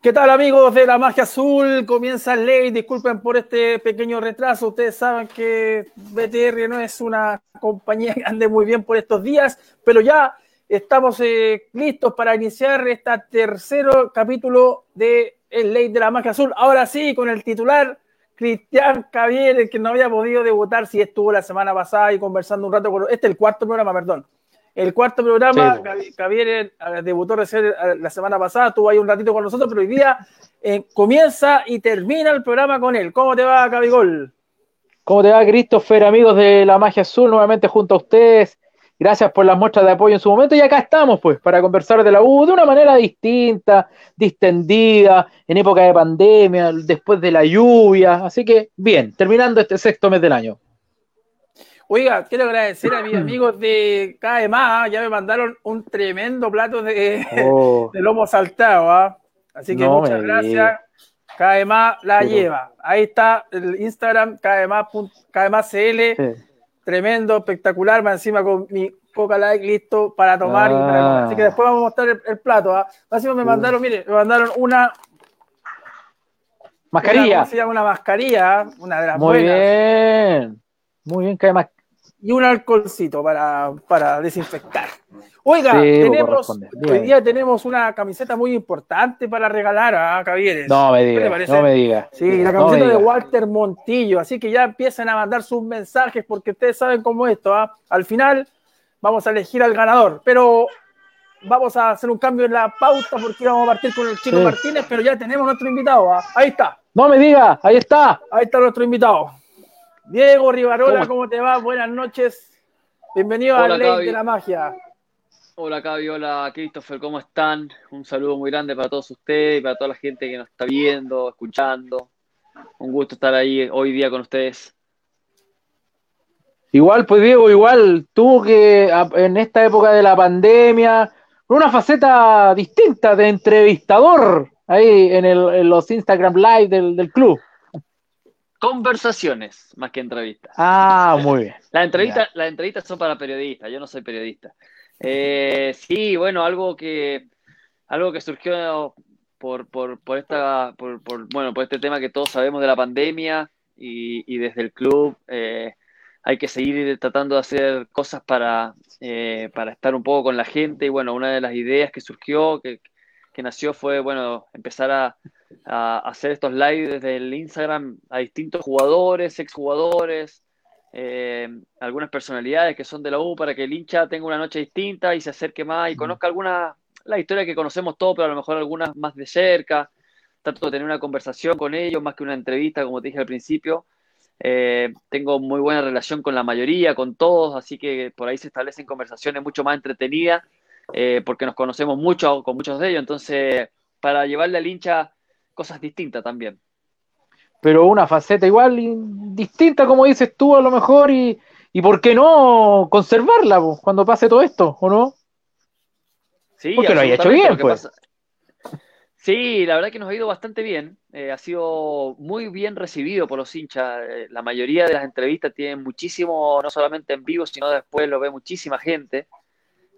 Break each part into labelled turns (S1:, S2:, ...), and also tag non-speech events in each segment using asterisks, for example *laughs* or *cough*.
S1: ¿Qué tal amigos de la magia azul? Comienza ley, disculpen por este pequeño retraso, ustedes saben que BTR no es una compañía que ande muy bien por estos días, pero ya estamos eh, listos para iniciar este tercer capítulo de El Ley de la Magia Azul. Ahora sí, con el titular Cristian Javier, el que no había podido debutar, si estuvo la semana pasada y conversando un rato con... Este es el cuarto programa, perdón el cuarto programa, Javier eh, debutó recién eh, la semana pasada, estuvo ahí un ratito con nosotros, pero hoy día eh, comienza y termina el programa con él. ¿Cómo te va, Gabigol?
S2: ¿Cómo te va, Christopher, amigos de la Magia Azul, nuevamente junto a ustedes? Gracias por las muestras de apoyo en su momento y acá estamos, pues, para conversar de la U de una manera distinta, distendida, en época de pandemia, después de la lluvia. Así que, bien, terminando este sexto mes del año.
S1: Oiga, quiero agradecer a mis *clears throat* amigos de KMA, ya me mandaron un tremendo plato de, oh. *laughs* lomo saltado, ¿ah? Así que muchas gracias. KMA la lleva. Ahí está el Instagram, KMA.cl. Tremendo, espectacular, más encima con mi Coca Like listo para tomar. Ah. Así que después vamos a mostrar el, plato. ¿ah? Encima me mandaron, mire, me mandaron una
S2: mascarilla.
S1: Una, Una mascarilla, ¿ah? una de las
S2: Muy bien. Muy bien, KMA
S1: y un alcoholcito para, para desinfectar. Oiga, tenemos, hoy día tenemos una camiseta muy importante para regalar a Cavieres.
S2: No me diga, no me diga.
S1: Sí, la camiseta de Walter Montillo, así que ya empiezan a mandar sus mensajes porque ustedes saben cómo esto, ¿ah? al final vamos a elegir al ganador, pero vamos a hacer un cambio en la pauta porque vamos a partir con el Chico Martínez, pero ya tenemos nuestro invitado, ¿ah? ahí está.
S2: No me diga, ahí está.
S1: Ahí está nuestro invitado. Diego Rivarola, ¿cómo, te va? Buenas noches. Bienvenido a Ley de la Magia.
S3: Hola Cavi, hola Christopher, ¿cómo están? Un saludo muy grande para todos ustedes y para toda la gente que nos está viendo, escuchando. Un gusto estar ahí hoy día con ustedes.
S2: Igual, pues Diego, igual tú que en esta época de la pandemia, una faceta distinta de entrevistador ahí en, los Instagram Live del club.
S3: Conversaciones más que entrevistas.
S2: Ah, muy bien. *laughs*
S3: Las entrevistas, las entrevistas son para periodistas, yo no soy periodista. Eh, sí, bueno, algo que algo que surgió por, por, por esta, por, bueno, por este tema que todos sabemos de la pandemia y, desde el club eh, hay que seguir tratando de hacer cosas para, eh, para estar un poco con la gente. Y bueno, una de las ideas que surgió, que, que nació fue, bueno, empezar a, hacer estos lives desde el Instagram a distintos jugadores, exjugadores, eh, algunas personalidades que son de la U para que el hincha tenga una noche distinta y se acerque más y conozca alguna, la historia que conocemos todos, pero a lo mejor algunas más de cerca. Trato de tener una conversación con ellos más que una entrevista, como te dije al principio. Eh, tengo muy buena relación con la mayoría, con todos, así que por ahí se establecen conversaciones mucho más entretenidas eh, porque nos conocemos mucho con muchos de ellos, entonces para llevarle al hincha cosas distintas también.
S2: Pero una faceta igual distinta, como dices tú, a lo mejor, y, y ¿por qué no conservarla cuando pase todo esto, o no?
S3: Sí, porque lo haya hecho bien, pues. Sí, la verdad que nos ha ido bastante bien. Eh, ha sido muy bien recibido por los hinchas. Eh, la mayoría de las entrevistas tienen muchísimo, no solamente en vivo, sino después lo ve muchísima gente.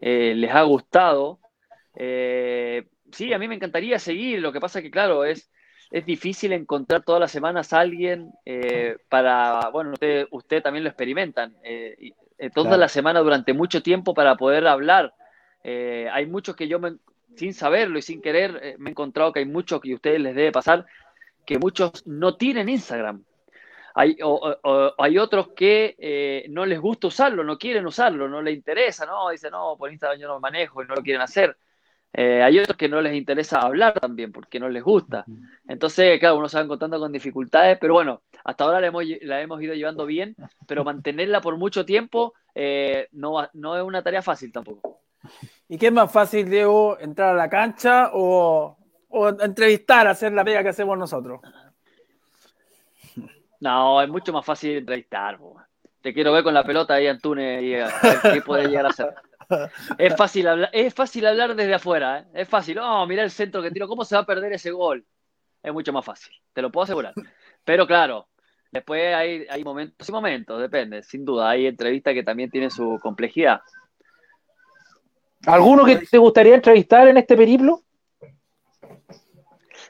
S3: Eh, les ha gustado. Eh, sí, a mí me encantaría seguir, lo que pasa que, claro, es, es difícil encontrar todas las semanas a alguien eh, para, bueno, usted, usted también lo experimentan, toda la semana durante mucho tiempo para poder hablar. hay muchos que yo, me, sin saberlo y sin querer, me he encontrado que hay muchos que a ustedes les debe pasar, que muchos no tienen Instagram. Hay, o, hay otros que eh, no les gusta usarlo, no quieren usarlo, no les interesa, ¿no? Dicen, no, por Instagram yo no me manejo y no lo quieren hacer. Eh, hay otros que no les interesa hablar también porque no les gusta. Entonces, claro, uno se va encontrando con dificultades, pero bueno, hasta ahora la hemos, la hemos ido llevando bien, pero mantenerla por mucho tiempo eh, no, no es una tarea fácil tampoco.
S1: ¿Y qué es más fácil, Diego, entrar a la cancha o, o entrevistar, hacer la pega que hacemos nosotros?
S3: No, es mucho más fácil entrevistar. Te quiero ver con la pelota ahí, Antunes, y qué puede llegar a hacer. Es fácil hablar, es fácil hablar desde afuera, ¿eh? es fácil. Oh, mira el centro que tiro, ¿cómo se va a perder ese gol? Es mucho más fácil, te lo puedo asegurar. Pero claro, después hay, hay momentos y momentos, depende, sin duda. Hay entrevistas que también tienen su complejidad.
S2: ¿Alguno que te gustaría entrevistar en este periplo?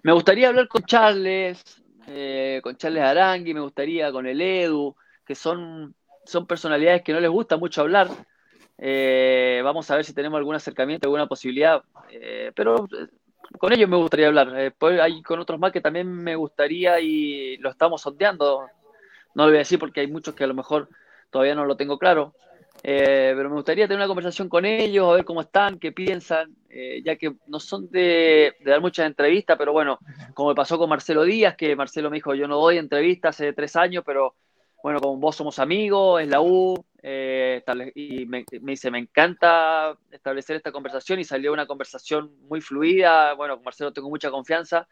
S3: Me gustaría hablar con Charles, eh, con Charles Arangui, me gustaría con el Edu, que son, son personalidades que no les gusta mucho hablar. Eh, vamos a ver si tenemos algún acercamiento, alguna posibilidad, eh, pero con ellos me gustaría hablar. hay con otros más que también me gustaría y lo estamos sondeando. No lo voy a decir porque hay muchos que a lo mejor todavía no lo tengo claro. Eh, pero me gustaría tener una conversación con ellos, a ver cómo están, qué piensan, eh, ya que no son de, dar muchas entrevistas, pero bueno, como me pasó con Marcelo Díaz, que Marcelo me dijo, yo no doy entrevistas hace tres años, pero bueno, con vos somos amigos, es la U, eh, y me, dice, me encanta establecer esta conversación y salió una conversación muy fluida, bueno, con Marcelo tengo mucha confianza.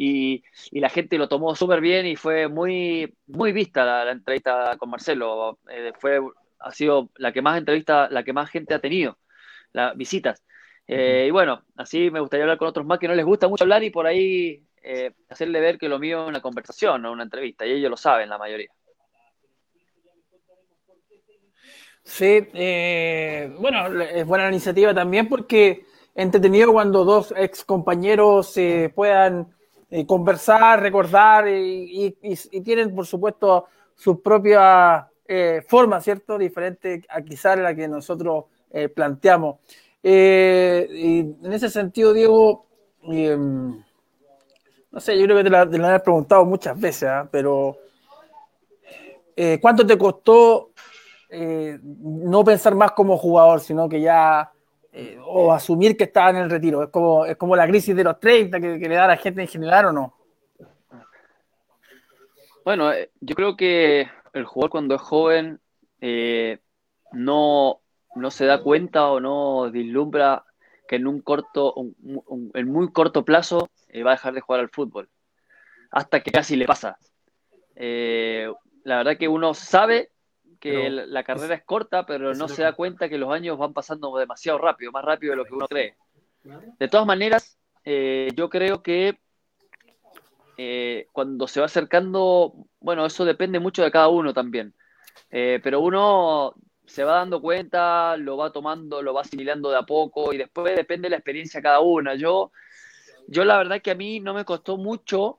S3: Y, la gente lo tomó súper bien y fue muy, muy vista la, entrevista con Marcelo. fue ha sido la que más entrevista, la que más gente ha tenido, las visitas. Eh, y bueno, así me gustaría hablar con otros más que no les gusta mucho hablar y por ahí eh, hacerle ver que lo mío es una conversación, no una entrevista, y ellos lo saben, la mayoría.
S1: Sí, eh, bueno, es buena la iniciativa también porque entretenido cuando dos ex compañeros se puedan conversar, recordar y, y, tienen, por supuesto, sus propias eh, forma, ¿cierto? Diferente a quizás la que nosotros eh, planteamos. Eh, y en ese sentido, Diego, em, no sé, yo creo que te la, te preguntado muchas veces, ¿ah? pero ¿cuánto te costó no pensar más como jugador, sino que ya, o asumir que estaba en el retiro? Es como, es como la crisis de los 30 que, que le da a la gente en general, ¿o no?
S3: Bueno, yo creo que el jugador cuando es joven eh, no, no se da cuenta o no vislumbra que en un corto, en muy corto plazo eh, va a dejar de jugar al fútbol. Hasta que casi le pasa. Eh, la verdad que uno sabe que la carrera es, corta, pero no se da cuenta que los años van pasando demasiado rápido, más rápido de lo que uno cree. De todas maneras, yo creo que eh, cuando se va acercando, bueno, eso depende mucho de cada uno también, eh, pero uno se va dando cuenta, lo va tomando, lo va asimilando de a poco y después depende de la experiencia de cada una. Yo, yo la verdad que a mí no me costó mucho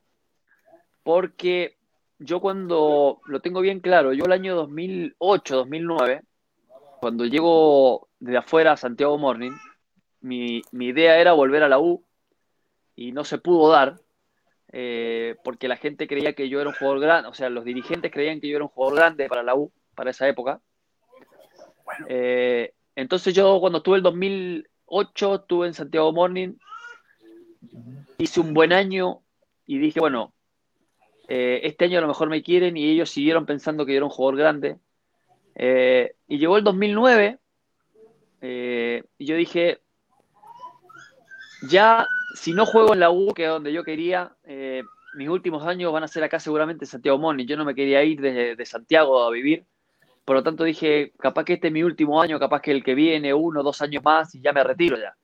S3: porque yo cuando lo tengo bien claro, yo el año 2008, 2009, cuando llego de afuera a Santiago Morning, mi, mi idea era volver a la U y no se pudo dar eh, porque la gente creía que yo era un jugador grande, o sea, los dirigentes creían que yo era un jugador grande para la U, para esa época. Eh, entonces yo cuando estuve el 2008, estuve en Santiago Morning, hice un buen año y dije, bueno, eh, este año a lo mejor me quieren y ellos siguieron pensando que yo era un jugador grande. y llegó el 2009 y yo dije, ya si no juego en la U, que es donde yo quería, eh, mis últimos años van a ser acá seguramente en Santiago Moni. Yo no me quería ir de, Santiago a vivir. Por lo tanto dije, capaz que este es mi último año, capaz que el que viene, uno, dos años más y ya me retiro ya.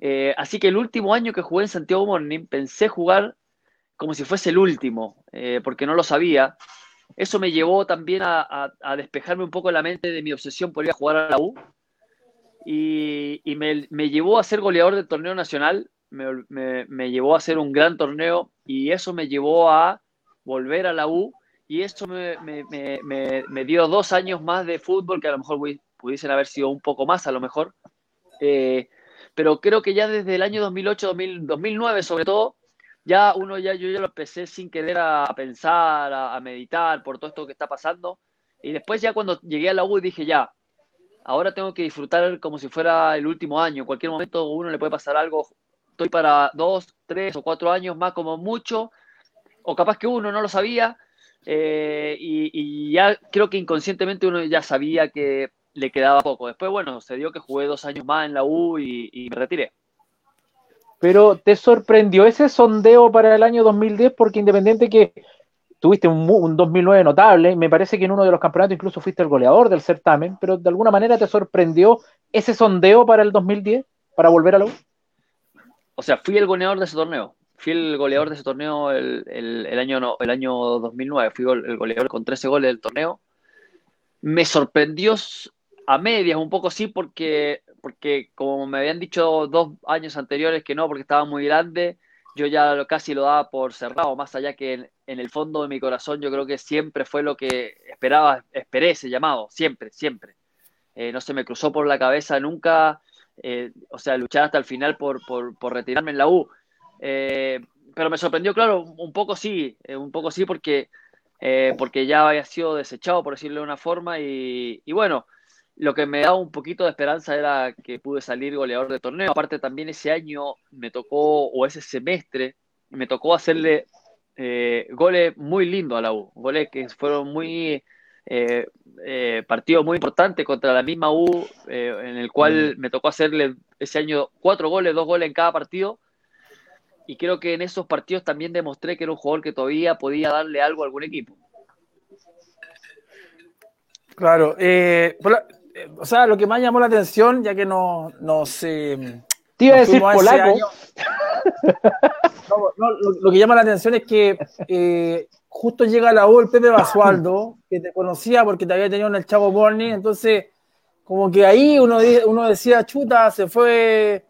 S3: Eh, así que el último año que jugué en Santiago Morning pensé jugar como si fuese el último, eh, porque no lo sabía. Eso me llevó también a, despejarme un poco la mente de mi obsesión por ir a jugar a la U. Y, me, me, llevó a ser goleador del torneo nacional me, llevó a hacer un gran torneo y eso me llevó a volver a la U y eso me, dio dos años más de fútbol que a lo mejor pudiesen haber sido un poco más a lo mejor. Eh, pero creo que ya desde el año 2008, 2009 sobre todo, ya uno ya yo ya lo empecé sin querer a, pensar, a, meditar por todo esto que está pasando. Y después ya cuando llegué a la U dije ya, ahora tengo que disfrutar como si fuera el último año. En cualquier momento uno le puede pasar algo estoy para dos, tres o cuatro años más como mucho, o capaz que uno no lo sabía, eh, y, ya creo que inconscientemente uno ya sabía que le quedaba poco. Después, bueno, se dio que jugué dos años más en la U y, me retiré.
S2: Pero ¿te sorprendió ese sondeo para el año 2010? Porque independiente que tuviste un, un, 2009 notable, me parece que en uno de los campeonatos incluso fuiste el goleador del certamen, pero de alguna manera te sorprendió ese sondeo para el 2010, para volver a la U.
S3: O sea, fui el goleador de ese torneo. Fui el goleador de ese torneo el, año, el año 2009. Fui el goleador con 13 goles del torneo. Me sorprendió a medias un poco sí, porque, porque como me habían dicho dos años anteriores que no, porque estaba muy grande, yo ya casi lo daba por cerrado, más allá que en, el fondo de mi corazón yo creo que siempre fue lo que esperaba, esperé ese llamado, siempre, siempre. Eh, no se me cruzó por la cabeza nunca, eh, o sea, luchar hasta el final por, por, retirarme en la U. Eh, pero me sorprendió, claro, un poco sí, un poco sí porque, porque ya había sido desechado, por decirlo de una forma, y, y bueno, lo que me daba un poquito de esperanza era que pude salir goleador de torneo. Aparte también ese año me tocó, o ese semestre, me tocó hacerle eh, goles muy lindos a la U. Goles que fueron muy eh, eh, partidos muy importantes contra la misma U, en el cual mm. me tocó hacerle ese año cuatro goles, dos goles en cada partido. Y creo que en esos partidos también demostré que era un jugador que todavía podía darle algo a algún equipo.
S1: Claro, eh, o sea, lo que más llamó la atención, ya que no, nos. Eh,
S2: Te iba a decir polaco.
S1: lo, que llama la atención es que eh, justo llega la U el Pepe *coughs* Basualdo, que te conocía porque te había tenido en el Chavo Morning, entonces, como que ahí uno, uno decía, chuta, se fue.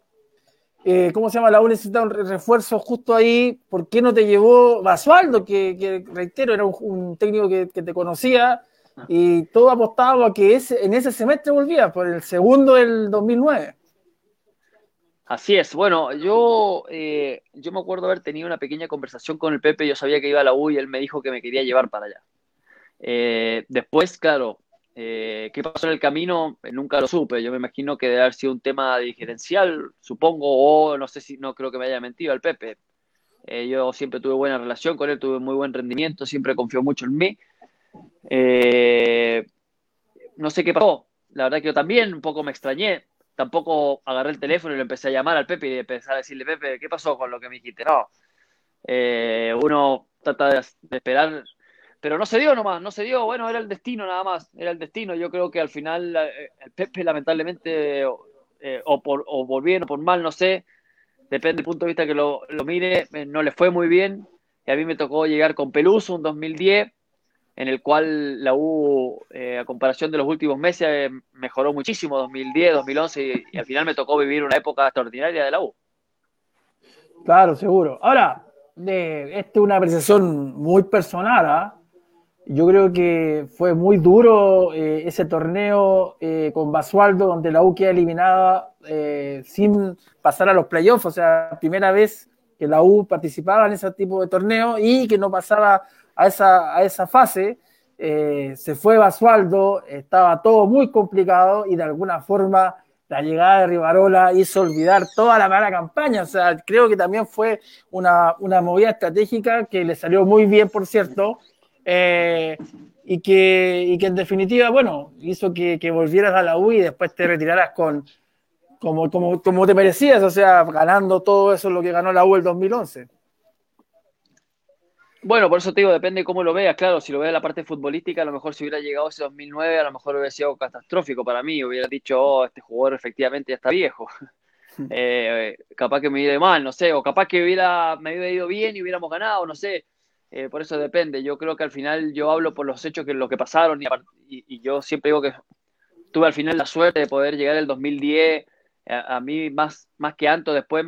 S1: Eh, ¿Cómo se llama? La U necesita un refuerzo justo ahí. ¿Por qué no te llevó Basualdo? Que, reitero, era un, técnico que, que te conocía y todo apostaba a que ese, en ese semestre volvía, por el segundo del 2009.
S3: Así es. Bueno, yo, eh, yo me acuerdo haber tenido una pequeña conversación con el Pepe. Yo sabía que iba a la U y él me dijo que me quería llevar para allá. Eh, después, claro, eh, ¿qué pasó en el camino? nunca lo supe. Yo me imagino que debe haber sido un tema dirigencial, supongo, o no sé si, no creo que me haya mentido el Pepe. yo siempre tuve buena relación con él, tuve muy buen rendimiento, siempre confió mucho en mí. Eh, no sé qué pasó. La verdad que yo también un poco me extrañé. Tampoco agarré el teléfono y le empecé a llamar al Pepe y empecé a decirle, Pepe, ¿qué pasó con lo que me dijiste? No. Eh, uno trata de, esperar, pero no se dio nomás, no se dio. Bueno, era el destino nada más, era el destino. Yo creo que al final eh, el Pepe lamentablemente o, por, o por bien o por mal, no sé, depende del punto de vista que lo, lo mire, no le fue muy bien. Y a mí me tocó llegar con Peluso en 2010 en el cual la U, eh, a comparación de los últimos meses, eh, mejoró muchísimo 2010, 2011 y, al final me tocó vivir una época extraordinaria de la U.
S1: Claro, seguro. Ahora, de, esta es una apreciación muy personal. ¿ah? Yo creo que fue muy duro eh, ese torneo con Basualdo, donde la U queda eliminada sin pasar a los playoffs. O sea, primera vez que la U participaba en ese tipo de torneo y que no pasaba a esa, a esa fase, eh, se fue Basualdo, estaba todo muy complicado y de alguna forma la llegada de Rivarola hizo olvidar toda la mala campaña. O sea, creo que también fue una, una movida estratégica que le salió muy bien, por cierto, eh, y, que, y que en definitiva, bueno, hizo que, que, volvieras a la U y después te retiraras con, como, como, como te merecías, o sea, ganando todo eso lo que ganó la U el 2011.
S3: Bueno, por eso te digo, depende de cómo lo veas. Claro, si lo veas la parte futbolística, a lo mejor si hubiera llegado ese 2009, a lo mejor hubiera sido catastrófico para mí. Hubiera dicho, oh, este jugador efectivamente ya está viejo. *laughs* Eh, capaz que me iba mal, no sé. O capaz que hubiera, me hubiera ido bien y hubiéramos ganado, no sé. Eh, por eso depende. Yo creo que al final yo hablo por los hechos que lo que pasaron y, yo siempre digo que tuve al final la suerte de poder llegar el 2010. A, mí, más, más que antes, después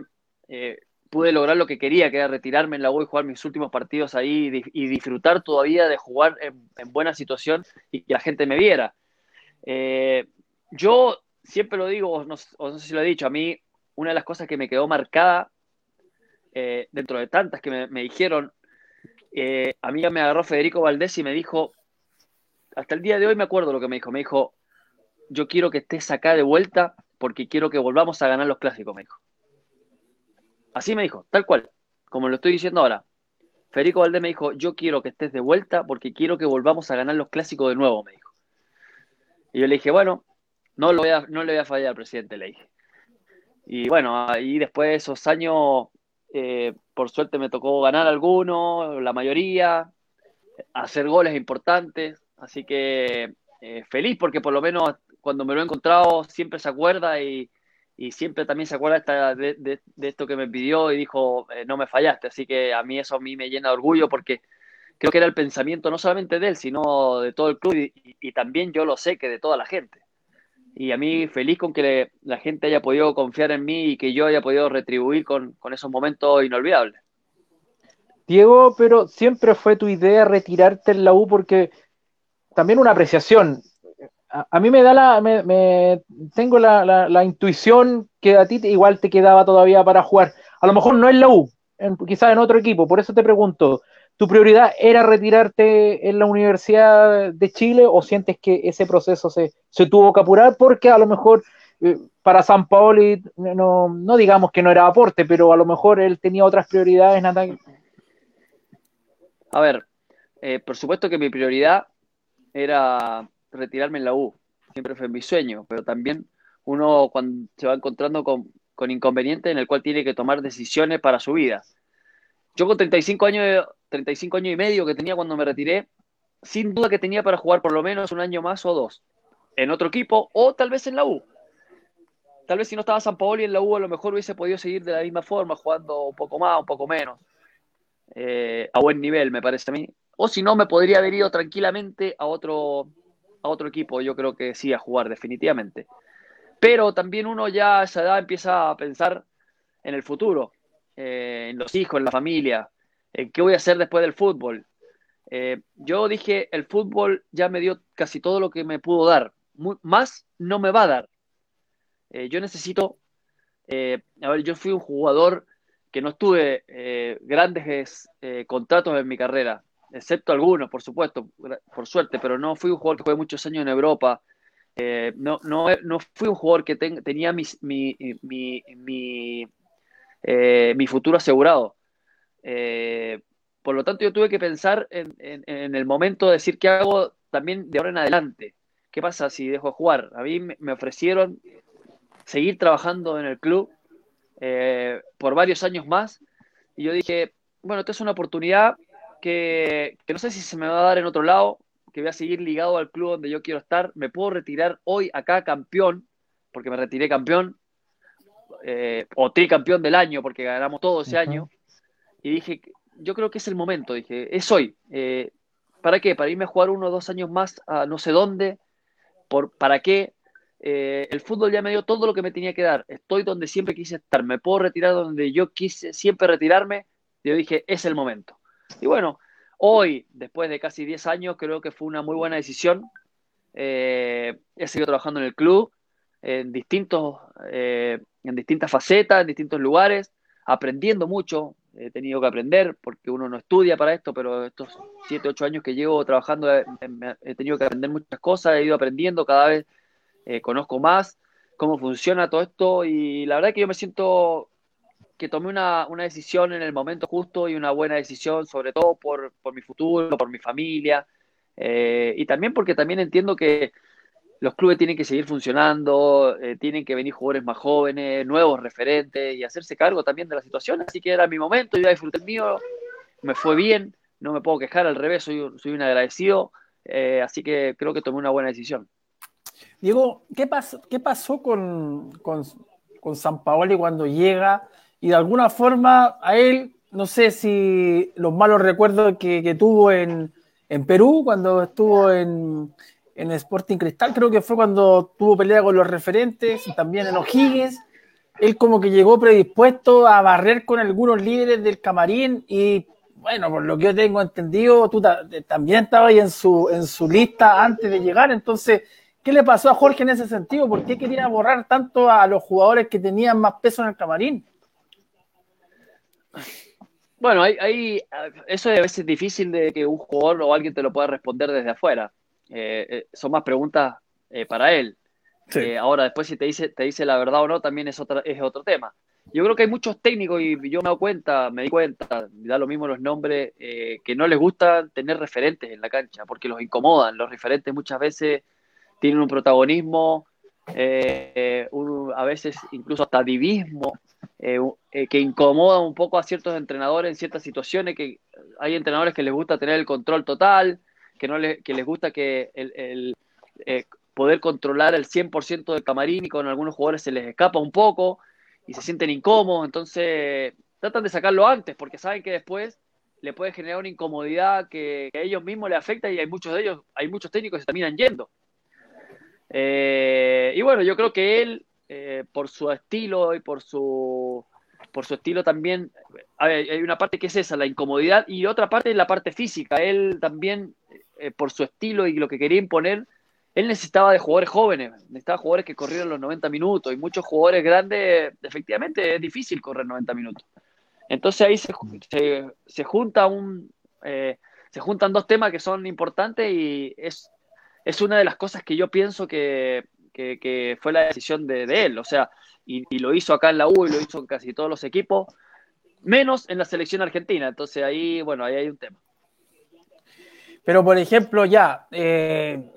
S3: eh, pude lograr lo que quería, que era retirarme en la U y jugar mis últimos partidos ahí y, disfrutar todavía de jugar en, buena situación y que la gente me viera. Eh, yo siempre lo digo, no, no, sé si lo he dicho, a mí una de las cosas que me quedó marcada eh, dentro de tantas que me, dijeron, eh, a mí me agarró Federico Valdés y me dijo, hasta el día de hoy me acuerdo lo que me dijo, me dijo, yo quiero que estés acá de vuelta porque quiero que volvamos a ganar los clásicos, me dijo. Así me dijo, tal cual, como lo estoy diciendo ahora. Federico Valdés me dijo, yo quiero que estés de vuelta porque quiero que volvamos a ganar los clásicos de nuevo, me dijo. Y yo le dije, bueno, no, no le voy a fallar al presidente, le dije. Y bueno, ahí después de esos años, eh, por suerte me tocó ganar algunos, la mayoría, hacer goles importantes, así que eh, feliz porque por lo menos cuando me lo he encontrado siempre se acuerda y, y siempre también se acuerda de, de, esto que me pidió y dijo, eh, no me fallaste. Así que a mí eso a mí me llena de orgullo porque creo que era el pensamiento no solamente de él, sino de todo el club y, también yo lo sé que de toda la gente. Y a mí feliz con que la gente haya podido confiar en mí y que yo haya podido retribuir con, con esos momentos inolvidables.
S2: Diego, pero siempre fue tu idea retirarte en la U porque también una apreciación. A, mí me da la, me, tengo la, intuición que a ti igual te quedaba todavía para jugar. A lo mejor no en la U, quizás en otro equipo. Por eso te pregunto, ¿tu prioridad era retirarte en la Universidad de Chile o sientes que ese proceso se, se tuvo que apurar porque a lo mejor eh, para San Paoli, no, no digamos que no era aporte, pero a lo mejor él tenía otras prioridades en ataque.
S3: A ver, eh, por supuesto que mi prioridad era retirarme en la U, siempre fue mi sueño, pero también uno cuando se va encontrando con, con inconvenientes en el cual tiene que tomar decisiones para su vida. Yo con 35 años, 35 años y medio que tenía cuando me retiré, sin duda que tenía para jugar por lo menos un año más o dos en otro equipo o tal vez en la U. Tal vez si no estaba San Paolo y en la U a lo mejor hubiese podido seguir de la misma forma, jugando un poco más, un poco menos, eh, a buen nivel, me parece a mí. O si no, me podría haber ido tranquilamente a otro, a otro equipo, yo creo que sí, a jugar definitivamente. Pero también uno ya a esa edad empieza a pensar en el futuro, eh, en los hijos, en la familia, en qué voy a hacer después del fútbol. Eh, yo dije, el fútbol ya me dio casi todo lo que me pudo dar, más no me va a dar. Eh, yo necesito, a ver, yo fui un jugador que no estuve grandes contratos en mi carrera, excepto algunos, por supuesto, por suerte, pero no fui un jugador que jugué muchos años en Europa, eh, no, no, no, fui un jugador que tenía mi, mi, eh, mi, futuro asegurado. Eh, por lo tanto, yo tuve que pensar en, el momento de decir qué hago también de ahora en adelante. ¿Qué pasa si dejo de jugar? A mí me ofrecieron seguir trabajando en el club por varios años más y yo dije, bueno, esta es una oportunidad que, que no sé si se me va a dar en otro lado, que voy a seguir ligado al club donde yo quiero estar. Me puedo retirar hoy acá campeón, porque me retiré campeón, eh, o tricampeón del año, porque ganamos todo ese año. Y dije, yo creo que es el momento, dije, es hoy. Eh, ¿Para qué? Para irme a jugar uno o dos años más a no sé dónde. Por, ¿Para qué? Eh, el fútbol ya me dio todo lo que me tenía que dar. Estoy donde siempre quise estar. Me puedo retirar donde yo quise siempre retirarme. Y yo dije, es el momento. Y bueno, Hoy, después de casi 10 años, creo que fue una muy buena decisión. Eh, he seguido trabajando en el club, en, distintos, eh, en distintas facetas, en distintos lugares, aprendiendo mucho. He tenido que aprender porque uno no estudia para esto, pero estos 7, 8 años que llevo trabajando he, he tenido que aprender muchas cosas, he ido aprendiendo, cada vez eh, conozco más cómo funciona todo esto y la verdad que yo me siento que tomé una, decisión en el momento justo y una buena decisión, sobre todo por, mi futuro, por mi familia, eh, y también porque también entiendo que los clubes tienen que seguir funcionando, eh, tienen que venir jugadores más jóvenes, nuevos referentes y hacerse cargo también de la situación. Así que era mi momento, yo disfruté el mío, me fue bien, no me puedo quejar, al revés, soy, soy un agradecido, eh, así que creo que tomé una buena decisión.
S1: Diego, ¿qué pasó, qué pasó con, con, con San Paoli cuando llega? Y de alguna forma a él, no sé si los malos recuerdos que, tuvo en, Perú, cuando estuvo en, en, Sporting Cristal, creo que fue cuando tuvo pelea con los referentes, y también en O'Higgins, él como que llegó predispuesto a barrer con algunos líderes del camarín y bueno, por lo que yo tengo entendido, tú también estabas ahí en su, en su lista antes de llegar, entonces, ¿qué le pasó a Jorge en ese sentido? ¿Por qué quería borrar tanto a los jugadores que tenían más peso en el camarín?
S3: Bueno, hay, eso es a veces difícil de que un jugador o alguien te lo pueda responder desde afuera. Eh, eh, son más preguntas eh, para él. ahora, después si te dice, te dice la verdad o no, también es, otra, es otro tema. Yo creo que hay muchos técnicos, y yo me doy cuenta, me di cuenta, da lo mismo los nombres, que no les gusta tener referentes en la cancha, porque los incomodan. Los referentes muchas veces tienen un protagonismo, a veces incluso hasta divismo, eh, eh, que incomoda un poco a ciertos entrenadores en ciertas situaciones, que hay entrenadores que les gusta tener el control total, que, no les, que les gusta que el, eh, poder controlar el 100% del camarín y con algunos jugadores se les escapa un poco y se sienten incómodos, entonces tratan de sacarlo antes porque saben que después le puede generar una incomodidad que, a ellos mismos le afecta y hay muchos de ellos, hay muchos técnicos que se terminan yendo. y bueno, yo creo que él eh, por su estilo y por su por su estilo también, hay una parte que es esa, la incomodidad, y otra parte es la parte física. Él también, eh, por su estilo y lo que quería imponer, él necesitaba de jugadores jóvenes, necesitaba jugadores que corrieran los 90 minutos, y muchos jugadores grandes, efectivamente, es difícil correr 90 minutos. Entonces ahí se, se, junta un, eh, se juntan dos temas que son importantes y es, es una de las cosas que yo pienso que, que, fue la decisión de, de él. O sea, y, lo hizo acá en la U y lo hizo en casi todos los equipos, menos en la selección argentina. Entonces ahí, bueno, ahí hay un tema.
S1: Pero, por ejemplo, ya, eh,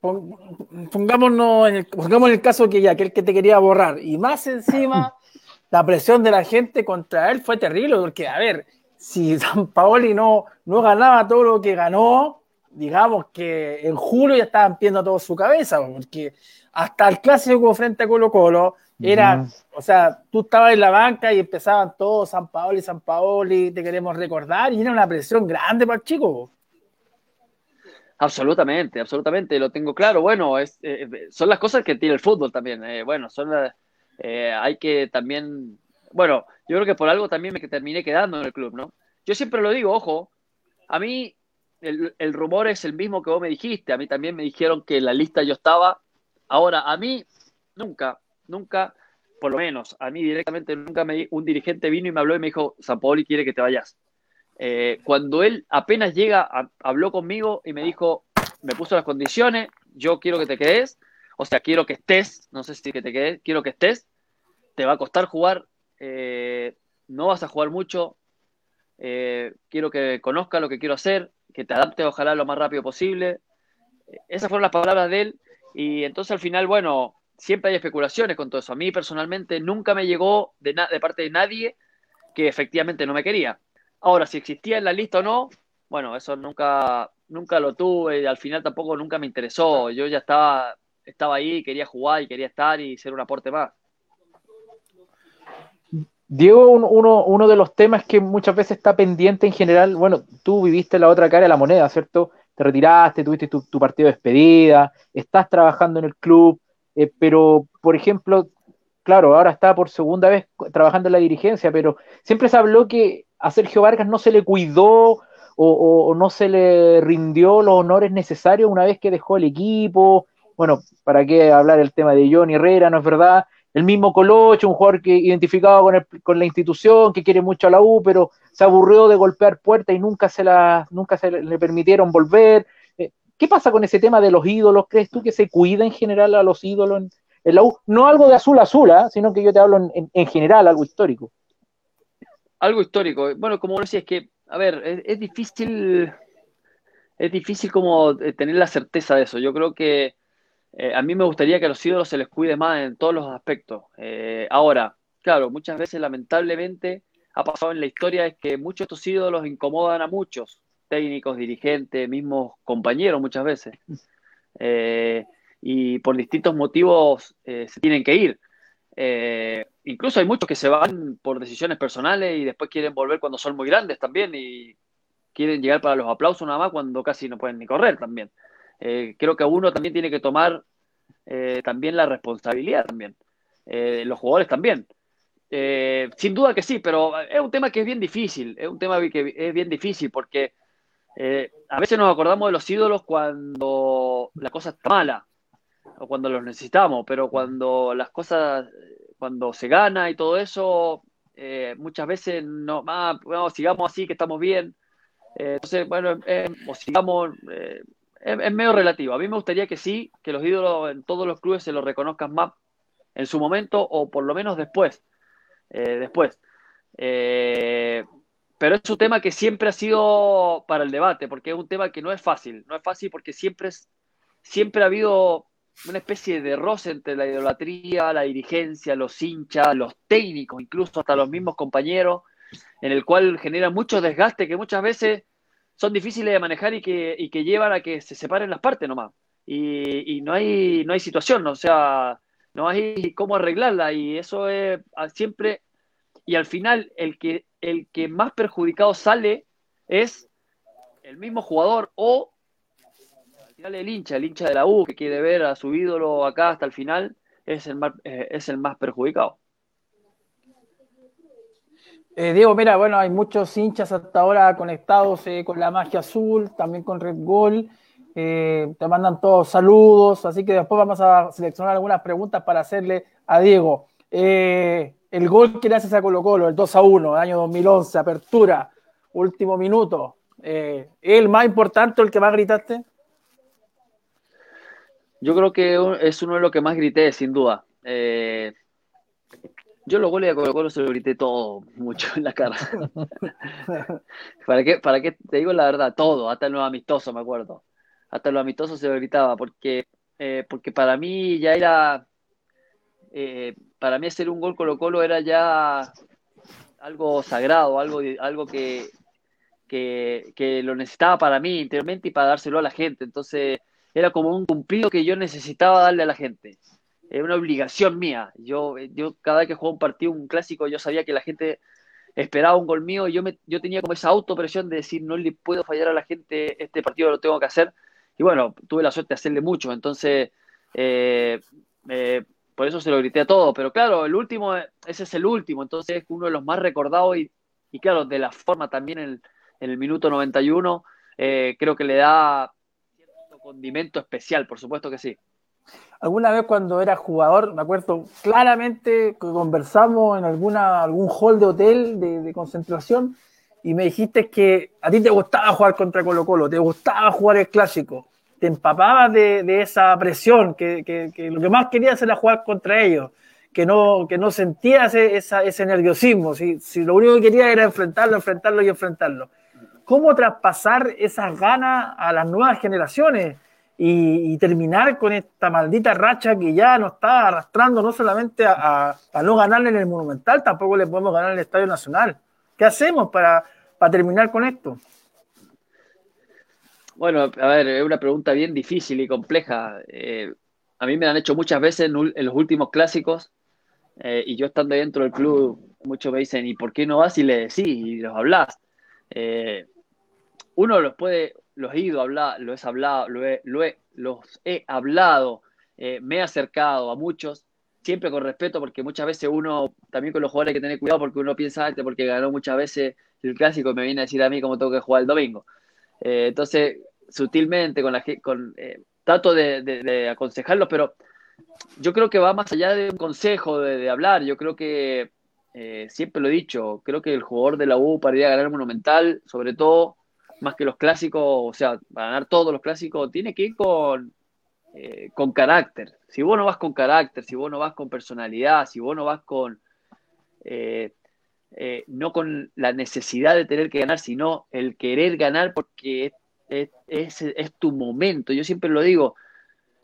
S1: pongámonos en el, pongamos en el caso que ya, que el que te quería borrar, y más encima, la presión de la gente contra él fue terrible, porque, a ver, si San Paoli no, no ganaba todo lo que ganó, digamos que en julio ya estaban pidiendo todo su cabeza, porque hasta el clásico frente a Colo Colo, era, o sea, tú estabas en la banca y empezaban todos San Paoli, San Paoli, te queremos recordar, y era una presión grande para el chico.
S3: Absolutamente, absolutamente, lo tengo claro. Bueno, es, eh, son las cosas que tiene el fútbol también. Eh, bueno, son eh, hay que también, bueno, yo creo que por algo también me terminé quedando en el club, ¿no? Yo siempre lo digo, ojo, a mí el, el rumor es el mismo que vos me dijiste, a mí también me dijeron que en la lista yo estaba. Ahora, a mí nunca, nunca, por lo menos, a mí directamente nunca me, un dirigente vino y me habló y me dijo, San Paoli quiere que te vayas. Eh, cuando él apenas llega, habló conmigo y me dijo, me puso las condiciones, yo quiero que te quedes, o sea, quiero que estés, no sé si que te quedes, quiero que estés, te va a costar jugar, eh, no vas a jugar mucho, eh, quiero que conozca lo que quiero hacer, que te adapte ojalá lo más rápido posible. Esas fueron las palabras de él y entonces al final, bueno, siempre hay especulaciones con todo eso. A mí personalmente nunca me llegó de, de parte de nadie que efectivamente no me quería. Ahora, si existía en la lista o no, bueno, eso nunca, nunca lo tuve al final tampoco nunca me interesó. Yo ya estaba, estaba ahí, quería jugar y quería estar y ser un aporte más.
S2: Diego, uno, uno de los temas que muchas veces está pendiente en general, bueno, tú viviste la otra cara de la moneda, ¿cierto? Te retiraste, tuviste tu, partido de despedida, estás trabajando en el club, eh, pero, por ejemplo, claro, ahora está por segunda vez trabajando en la dirigencia, pero siempre se habló que a Sergio Vargas no se le cuidó o, no se le rindió los honores necesarios una vez que dejó el equipo. Bueno, ¿para qué hablar el tema de Johnny Herrera? ¿No es verdad? El mismo Colocho, un jugador que identificado con, con la institución, que quiere mucho a la U, pero se aburrió de golpear puertas y nunca se, la, nunca se le permitieron volver. ¿Qué pasa con ese tema de los ídolos? ¿Crees tú que se cuida en general a los ídolos en, la U? No algo de azul a azul, ¿ah? sino que yo te hablo en, general, algo histórico.
S3: Algo histórico. Bueno, como decía, es que, a ver, es, difícil, es difícil como eh, tener la certeza de eso. Yo creo que eh, a mí me gustaría que a los ídolos se les cuide más en todos los aspectos. Eh, ahora, claro, muchas veces lamentablemente ha pasado en la historia es que muchos de estos ídolos incomodan a muchos técnicos, dirigentes, mismos compañeros muchas veces. Eh, y por distintos motivos eh, se tienen que ir. Eh, incluso hay muchos que se van por decisiones personales y después quieren volver cuando son muy grandes también y quieren llegar para los aplausos nada más cuando casi no pueden ni correr también. Creo que uno también tiene que tomar también la responsabilidad también. los jugadores también. sin duda que sí, pero es un tema que es bien difícil, es un tema que es bien difícil porque eh, a veces nos acordamos de los ídolos cuando la cosa está mala o cuando los necesitamos, pero cuando las cosas, cuando se gana y todo eso, eh, muchas veces no, ah, sigamos así que estamos bien. Eh, entonces, bueno, o sigamos, es, medio relativo. A mí me gustaría que sí, que los ídolos en todos los clubes se los reconozcan más en su momento o por lo menos después. después. Eh, pero es un tema que siempre ha sido para el debate, porque es un tema que no es fácil. No es fácil porque siempre, es, siempre ha habido una especie de roce entre la idolatría, la dirigencia, los hinchas, los técnicos, incluso hasta los mismos compañeros, en el cual genera mucho desgaste que muchas veces son difíciles de manejar y que, y que llevan a que se separen las partes nomás. Y, y no, hay, no hay situación, o sea, no hay cómo arreglarla y eso es siempre, y al final el que el que más perjudicado sale es el mismo jugador o al final el hincha, el hincha de la U que quiere ver a su ídolo acá hasta el final, es el más, eh, es el más perjudicado.
S1: Eh, Diego, mira, bueno, hay muchos hinchas hasta ahora conectados eh, con la magia azul, también con Red Bull. Eh, te mandan todos saludos, así que después vamos a seleccionar algunas preguntas para hacerle a Diego. el gol que le haces a Colo Colo, el 2 a 1, año 2011, apertura, último minuto. ¿Es el más importante, el que más gritaste?
S3: Yo creo que es uno de los que más grité, sin duda. Yo los goles de Colo Colo se lo grité todo, mucho en la cara. *laughs* ¿Para qué, ¿Para qué? Te digo la verdad, todo, hasta el nuevo amistoso, me acuerdo. Hasta el amistoso se lo gritaba, porque, eh, porque para mí ya era, eh, para mí hacer un gol Colo Colo era ya algo sagrado, algo, algo que, que, que lo necesitaba para mí interiormente y para dárselo a la gente. Entonces era como un cumplido que yo necesitaba darle a la gente es una obligación mía. Yo, yo cada vez que jugaba un partido, un clásico, yo sabía que la gente esperaba un gol mío y yo, me, yo tenía como esa autopresión de decir, no le puedo fallar a la gente, este partido lo tengo que hacer. Y bueno, tuve la suerte de hacerle mucho, entonces eh, eh, por eso se lo grité a todo. Pero claro, el último, ese es el último, entonces es uno de los más recordados y, y claro, de la forma también en el, el minuto 91, eh, creo que le da cierto condimento especial, por supuesto que sí.
S1: Alguna vez cuando era jugador, me acuerdo claramente que conversamos en alguna, algún hall de hotel de, concentración y me dijiste que a ti te gustaba jugar contra Colo Colo, te gustaba jugar el clásico, te empapabas de, esa presión, que, lo que más querías era jugar contra ellos, que no, que no sentías ese nerviosismo, si, si lo único que querías era enfrentarlo, enfrentarlo y enfrentarlo. ¿Cómo traspasar esas ganas a las nuevas generaciones? Y, terminar con esta maldita racha que ya nos está arrastrando no solamente a, no ganar en el Monumental, tampoco le podemos ganar en el Estadio Nacional. ¿Qué hacemos para, terminar con esto?
S3: Bueno, a ver, es una pregunta bien difícil y compleja. Eh, a mí me han hecho muchas veces en, los últimos clásicos eh, y yo estando dentro del club, muchos me dicen, ¿y por qué no vas y le decís y los hablas? Eh, uno los puede, los he ido a hablar, lo he hablado, lo he, lo he, los he hablado, eh, me he acercado a muchos, siempre con respeto, porque muchas veces uno, también con los jugadores hay que tener cuidado, porque uno piensa, este porque ganó muchas veces el clásico me viene a decir a mí cómo tengo que jugar el domingo. Eh, entonces, sutilmente, con la con, eh, trato de, aconsejarlos, pero yo creo que va más allá de un consejo, de, hablar, yo creo que, siempre lo he dicho, creo que el jugador de la U para a ganar el Monumental, sobre todo, más que los clásicos, o sea, para ganar todos los clásicos, tiene que ir con, eh, con carácter. Si vos no vas con carácter, si vos no vas con personalidad, si vos no vas con, eh, eh, no con la necesidad de tener que ganar, sino el querer ganar porque es, es, tu momento. Yo siempre lo digo,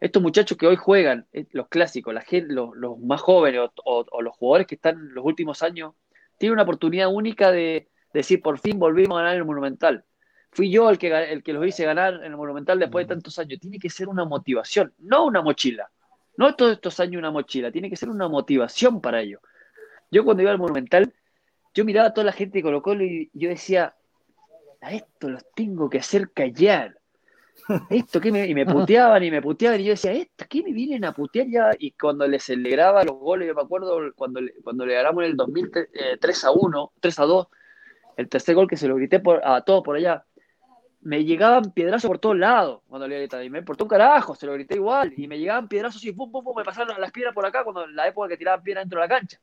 S3: estos muchachos que hoy juegan, los clásicos, la gente, los, más jóvenes o, los jugadores que están en los últimos años, tienen una oportunidad única de decir, por fin volvimos a ganar el Monumental fui yo el que, el que los hice ganar en el Monumental después de tantos años. Tiene que ser una motivación, no una mochila. No todos estos años una mochila, tiene que ser una motivación para ello. Yo cuando iba al Monumental, yo miraba a toda la gente de Colo Colo y yo decía, a esto los tengo que hacer callar. *laughs* Esto que me, y me puteaban y me puteaban y yo decía, ¿esto qué me vienen a putear ya? Y cuando les celebraba los goles, yo me acuerdo cuando, cuando le ganamos en el 2003 3 a 1, 3 a 2, el tercer gol que se lo grité por, a todos por allá, me llegaban piedrazos por todos lados cuando le gritaba. Y me importó un carajo, se lo grité igual. Y me llegaban piedrazos y pum, pum, pum, me pasaron las piedras por acá cuando en la época que tiraban piedras dentro de la cancha.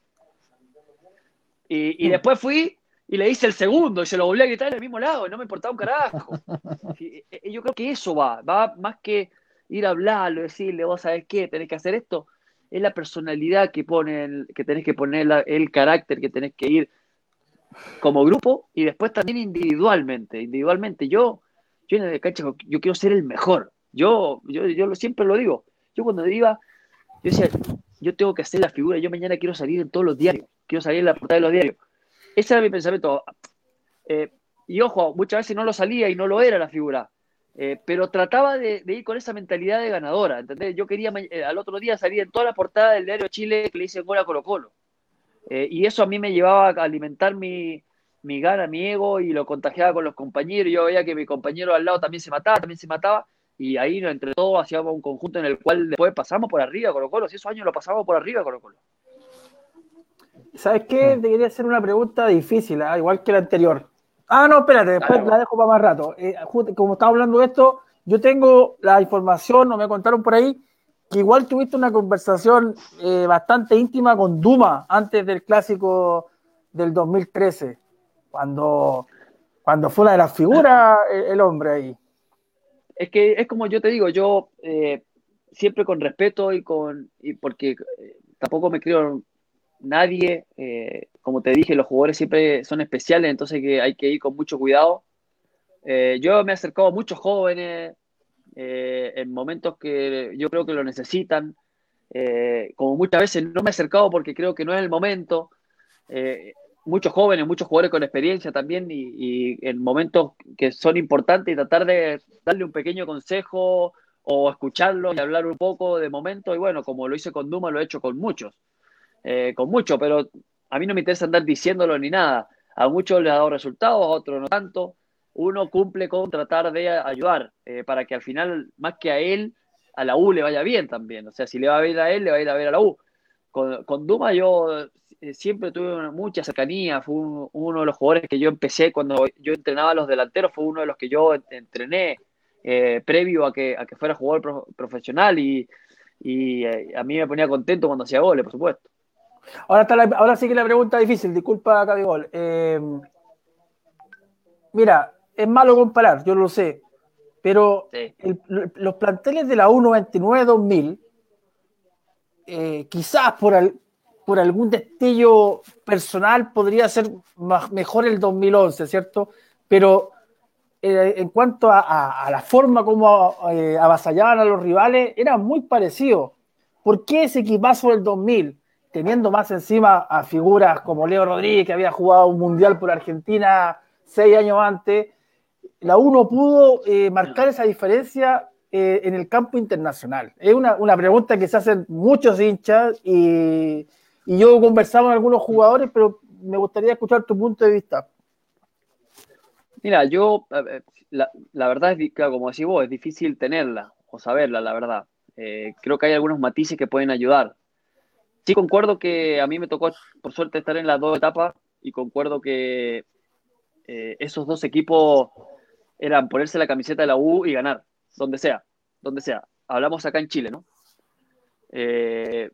S3: Y, y mm. después fui y le hice el segundo y se lo volví a gritar en el mismo lado y no me importaba un carajo. *laughs* Y, yo creo que eso va, va más que ir a hablarlo, decirle, vos sabés qué, tenés que hacer esto. Es la personalidad que ponen, que tenés que poner, el carácter que tenés que ir como grupo y después también individualmente. Individualmente, yo yo en el cancha, yo quiero ser el mejor. Yo, yo, yo siempre lo digo. Yo cuando iba, yo decía, yo tengo que hacer la figura, yo mañana quiero salir en todos los diarios, quiero salir en la portada de los diarios. Ese era mi pensamiento. Eh, y ojo, muchas veces no lo salía y no lo era la figura. Eh, pero trataba de, ir con esa mentalidad de ganadora, ¿entendés? Yo quería eh, al otro día salir en toda la portada del diario Chile que le hice gol Colo Colo. y eso a mí me llevaba a alimentar mi, mi gana, mi ego y lo contagiaba con los compañeros. Yo veía que mi compañero al lado también se mataba, también se mataba. Y ahí entre todos hacíamos un conjunto en el cual después pasamos por arriba Colo Colo. Si esos años lo pasamos por arriba Colo Colo.
S1: ¿Sabes qué? Te quería hacer una pregunta difícil, ¿ah? igual que la anterior. Ah, no, espérate, después la dejo para más rato. Eh, como estaba hablando de esto, yo tengo la información, o me contaron por ahí, que igual tuviste una conversación eh, bastante íntima con Duma antes del clásico del 2013, cuando, cuando fue una de las figuras el, hombre ahí.
S3: Es que es como yo te digo, yo eh, siempre con respeto y con y porque tampoco me creo nadie, eh, como te dije, los jugadores siempre son especiales, entonces que hay que ir con mucho cuidado. Eh, yo me he acercado a muchos jóvenes eh, en momentos que yo creo que lo necesitan. como muchas veces no me he acercado porque creo que no es el momento. Muchos jóvenes, muchos jugadores con experiencia también y, en momentos que son importantes y tratar de darle un pequeño consejo o escucharlo y hablar un poco de momento. Y bueno, como lo hice con Duma, lo he hecho con muchos. Eh, con mucho, pero a mí no me interesa andar diciéndolo ni nada. A muchos les ha dado resultados, a otros no tanto. Uno cumple con tratar de ayudar eh, para que al final, más que a él, a la U le vaya bien también. O sea, si le va a ir a él, le va a ir a ver a la U. Con, con Duma yo siempre tuve mucha cercanía, fue uno de los jugadores que yo empecé cuando yo entrenaba a los delanteros, fue uno de los que yo entrené previo a que, a que fuera jugador profesional y, y a mí me ponía contento cuando hacía goles, por supuesto.
S1: Ahora, está ahora sí que la pregunta difícil, disculpa, Cabigol. Eh, mira, es malo comparar, yo lo sé, pero los planteles de la U99-2000, eh, quizás por, por algún destello personal podría ser mejor el 2011, ¿cierto? Pero eh, en cuanto a, la forma como avasallaban a los rivales, era muy parecido. ¿Por qué ese equipazo del 2000? teniendo más encima a figuras como Leo Rodríguez, que había jugado un mundial por Argentina seis años antes, la UNO pudo eh, marcar esa diferencia eh, en el campo internacional. Es una, pregunta que se hacen muchos hinchas y, yo conversaba con algunos jugadores, pero me gustaría escuchar tu punto de vista.
S3: Mira, yo, la, verdad es, claro, como decís vos, es difícil tenerla o saberla, la verdad. Eh, creo que hay algunos matices que pueden ayudar. Sí, concuerdo que a mí me tocó, por suerte, estar en las dos etapas y concuerdo que eh, esos dos equipos eran ponerse la camiseta de la U y ganar, donde sea, donde sea. Hablamos acá en Chile, ¿no? Eh,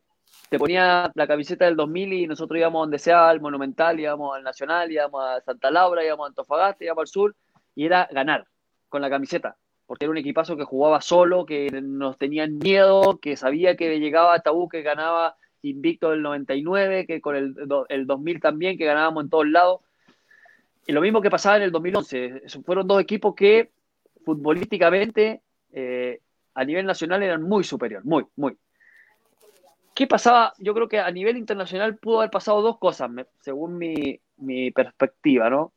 S3: te ponía la camiseta del 2000 y nosotros íbamos donde sea, al Monumental, íbamos al Nacional, íbamos a Santa Laura, íbamos a Antofagasta, íbamos al sur, y era ganar con la camiseta, porque era un equipazo que jugaba solo, que nos tenían miedo, que sabía que llegaba a Tabú, que ganaba invicto del 99, que con el, el 2000 también, que ganábamos en todos lados. Y lo mismo que pasaba en el 2011. Fueron dos equipos que futbolísticamente eh, a nivel nacional eran muy superior, muy, muy. ¿Qué pasaba? Yo creo que a nivel internacional pudo haber pasado dos cosas, según mi, mi perspectiva, ¿no?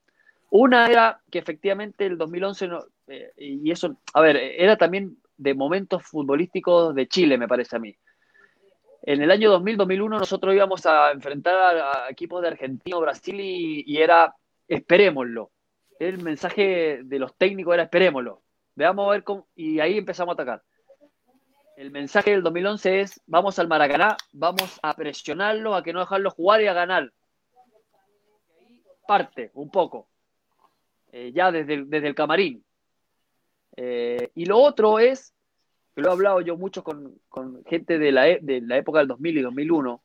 S3: Una era que efectivamente el 2011, no, eh, y eso, a ver, era también de momentos futbolísticos de Chile, me parece a mí. En el año 2000-2001 nosotros íbamos a enfrentar a, equipos de Argentina o Brasil y, era esperémoslo. El mensaje de los técnicos era esperémoslo. Veamos a ver cómo. Y ahí empezamos a atacar. El mensaje del 2011 es: vamos al Maracaná, vamos a presionarlo, a que no dejarlo jugar y a ganar. Parte un poco, eh, ya desde, desde el camarín. Eh, y lo otro es que lo he hablado yo mucho con, gente de la, e, de la época del 2000 y 2001,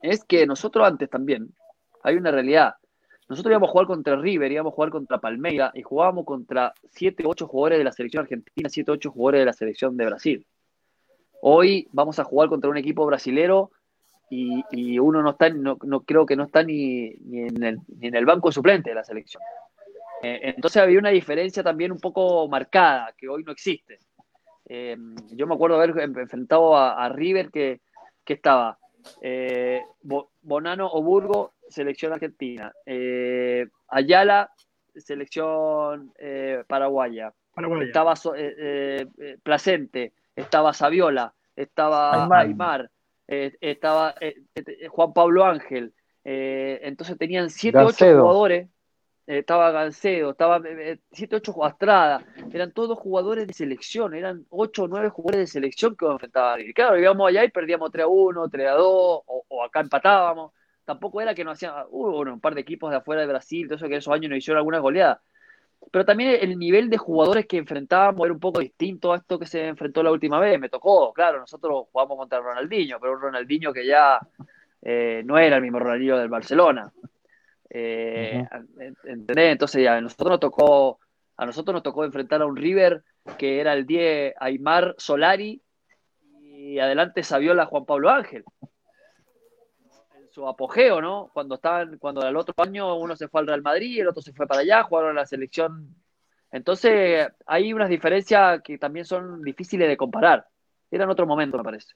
S3: es que nosotros antes también, hay una realidad. Nosotros íbamos a jugar contra River, íbamos a jugar contra Palmeira y jugábamos contra 7, 8 jugadores de la selección argentina, 7, 8 jugadores de la selección de Brasil. Hoy vamos a jugar contra un equipo brasilero y, uno no está, no, creo que no está ni, ni, en el, ni, en el, banco suplente de la selección. Eh, entonces había una diferencia también un poco marcada que hoy no existe. Eh, yo me acuerdo haber enfrentado a, River que, estaba eh, Bonano o Burgo, selección argentina. Eh, Ayala, selección paraguaya. Estaba Placente, estaba Saviola, estaba Aymar, estaba Juan Pablo Ángel. entonces tenían 7, 8 jugadores estaba Gancedo, estaba 7, 8 Astrada, eran todos jugadores de selección, eran 8 o 9 jugadores de selección que enfrentaban. Y claro, íbamos allá y perdíamos 3 a 1, 3 a 2, o, acá empatábamos. tampoco era que no hacían, hubo un par de equipos de afuera de Brasil, todo eso que esos años nos hicieron algunas goleadas. Pero también el nivel de jugadores que enfrentábamos era un poco distinto a esto que se enfrentó la última vez. Me tocó, claro, nosotros jugamos contra Ronaldinho, pero un Ronaldinho que ya eh, no era el mismo Ronaldinho del Barcelona. Eh, Entonces ya, a nosotros nos tocó, a nosotros nos tocó enfrentar a un River que era el 10 Aymar Solari y adelante Saviola Juan Pablo Ángel su apogeo, ¿no? Cuando estaban, cuando el otro año uno se fue al Real Madrid, el otro se fue para allá, jugaron en la selección. Entonces, hay unas diferencias que también son difíciles de comparar. Era en otro momento, me parece.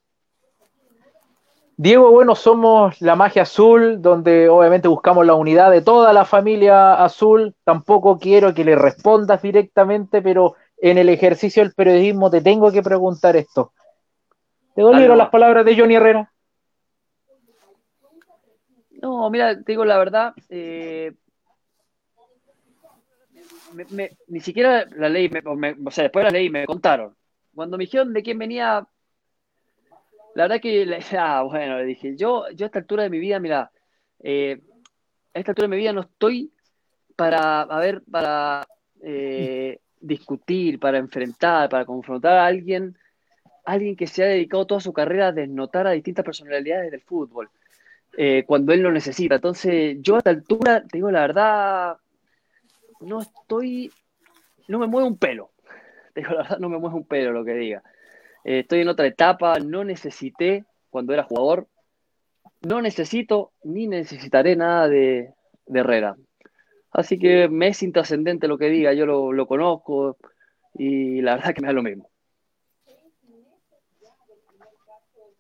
S2: Diego, bueno, somos la magia azul, donde obviamente buscamos la unidad de toda la familia azul. Tampoco quiero que le respondas directamente, pero en el ejercicio del periodismo te tengo que preguntar esto. ¿Te dolieron las palabras de Johnny Herrera?
S3: No, mira, te digo la verdad, eh, ni siquiera la ley, o sea, después de la ley me contaron. Cuando me dijeron de quién venía, la verdad que, *laughs* ah, bueno, le dije, yo, yo a esta altura de mi vida, mira, eh, a esta altura de mi vida no estoy para, a ver, para eh, discutir, para enfrentar, para confrontar a alguien, alguien que se ha dedicado toda su carrera a desnotar a distintas personalidades del fútbol. Eh, cuando él lo necesita. Entonces, yo a esta altura, te digo la verdad, no estoy, no me mueve un pelo. *laughs* Te digo la verdad, no me mueve un pelo lo que diga. Eh, estoy en otra etapa, no necesité cuando era jugador, no necesito ni necesitaré nada de, Herrera. Así que me es intrascendente lo que diga, yo lo, lo conozco y la verdad que me da lo mismo.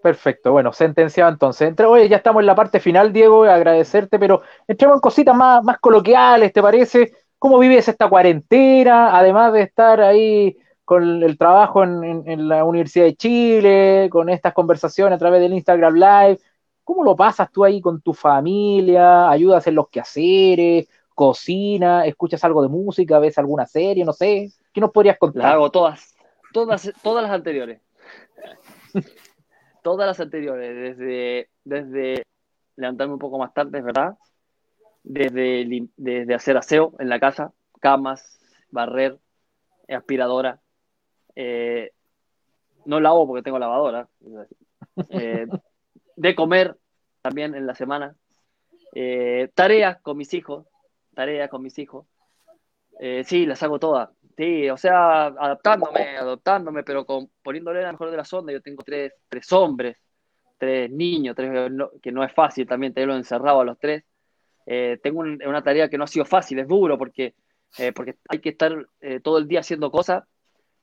S2: Perfecto, bueno, sentenciado entonces. Entre, oye, ya estamos en la parte final, Diego, agradecerte, pero entremos en cositas más, más coloquiales, ¿te parece? ¿Cómo vives esta cuarentena? Además de estar ahí con el trabajo en, la Universidad de Chile, con estas conversaciones a través del Instagram Live, ¿cómo lo pasas tú ahí con tu familia? ¿Ayudas en los quehaceres? ¿Cocina? ¿Escuchas algo de música? ¿Ves alguna serie? No sé. ¿Qué nos podrías contar?
S3: hago todas, todas, todas las anteriores. Todas las anteriores, desde, desde levantarme un poco más tarde, ¿verdad? Desde, desde hacer aseo en la casa, camas, barrer, aspiradora. Eh, no lavo porque tengo lavadora. Eh, *laughs* de comer también en la semana. Eh, tareas con mis hijos. Tareas con mis hijos. sí, las hago todas. Sí, o sea, adaptándome, adoptándome, pero con, poniéndole la mejor de las ondas. Yo tengo tres, tres hombres, tres niños, tres, que no es fácil también tenerlos encerrados a los tres. Eh, tengo una tarea que no ha sido fácil, es duro porque, eh, porque hay que estar eh, todo el día haciendo cosas,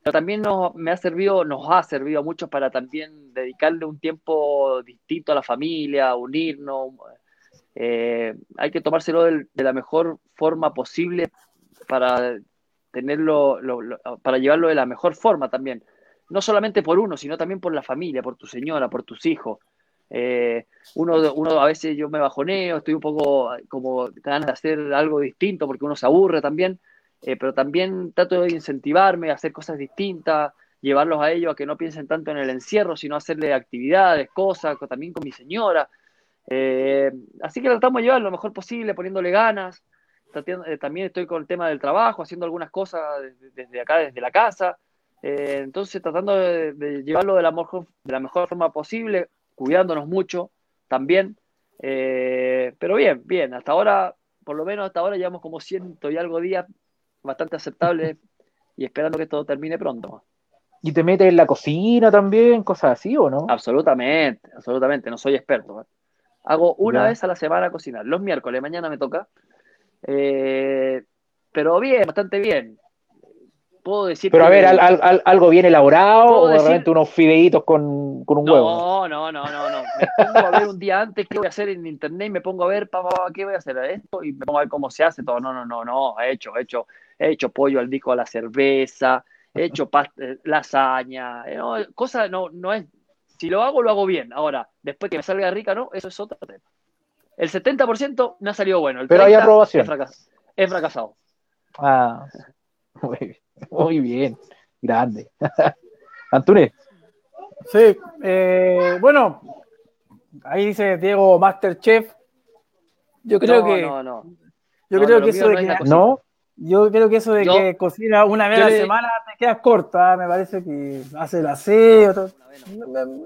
S3: pero también nos, me ha servido, nos ha servido mucho para también dedicarle un tiempo distinto a la familia, unirnos. hay que tomárselo de la mejor forma posible para tenerlo, para llevarlo de la mejor forma también. No solamente por uno, sino también por la familia, por tu señora, por tus hijos. Eh, uno, uno a veces yo me bajoneo, estoy un poco como ganas de hacer algo distinto porque uno se aburre también, eh, pero también trato de incentivarme a hacer cosas distintas, llevarlos a ellos a que no piensen tanto en el encierro, sino hacerle actividades, cosas, también con mi señora. Eh, así que tratamos de llevar lo mejor posible, poniéndole ganas. Eh, también estoy con el tema del trabajo, haciendo algunas cosas desde, acá, desde la casa. Eh, entonces, tratando de, llevarlo de la, mejor, de la mejor forma posible, cuidándonos mucho también. Eh, pero bien, bien, hasta ahora, por lo menos hasta ahora llevamos como ciento y algo días bastante aceptables y esperando que todo termine pronto.
S2: ¿Y te metes en la cocina también, cosas así o no?
S3: Absolutamente, absolutamente, no soy experto. Hago una vez a la semana cocinar, los miércoles, mañana me toca, eh, pero bien, bastante bien. Puedo decir
S2: Pero a ver, ¿algo bien elaborado o realmente unos fideitos con, con un huevo?
S3: No, no, no, no, no. Me pongo a ver un día antes qué voy a hacer en internet y me pongo a ver, papá, qué voy a hacer esto y me pongo a ver cómo se hace todo. No, no, no, no. He hecho, he hecho, he hecho pollo al disco a la cerveza, he hecho *laughs* eh, lasaña, eh, no, cosa no, no es. Si lo hago, lo hago bien. Ahora, después que me salga rica, no, eso es otro tema. El 70% no ha salido bueno. El
S2: Pero hay aprobación.
S3: He fracasado.
S2: Ah, *laughs* muy bien. Grande. *laughs* Antunes.
S1: Sí, eh, bueno, ahí dice Diego Masterchef. Yo creo que. No, no. Yo creo que eso de que. No. Yo creo que eso de que cocina una vez a la semana te quedas corto, ¿ah? me parece que hace el aseo,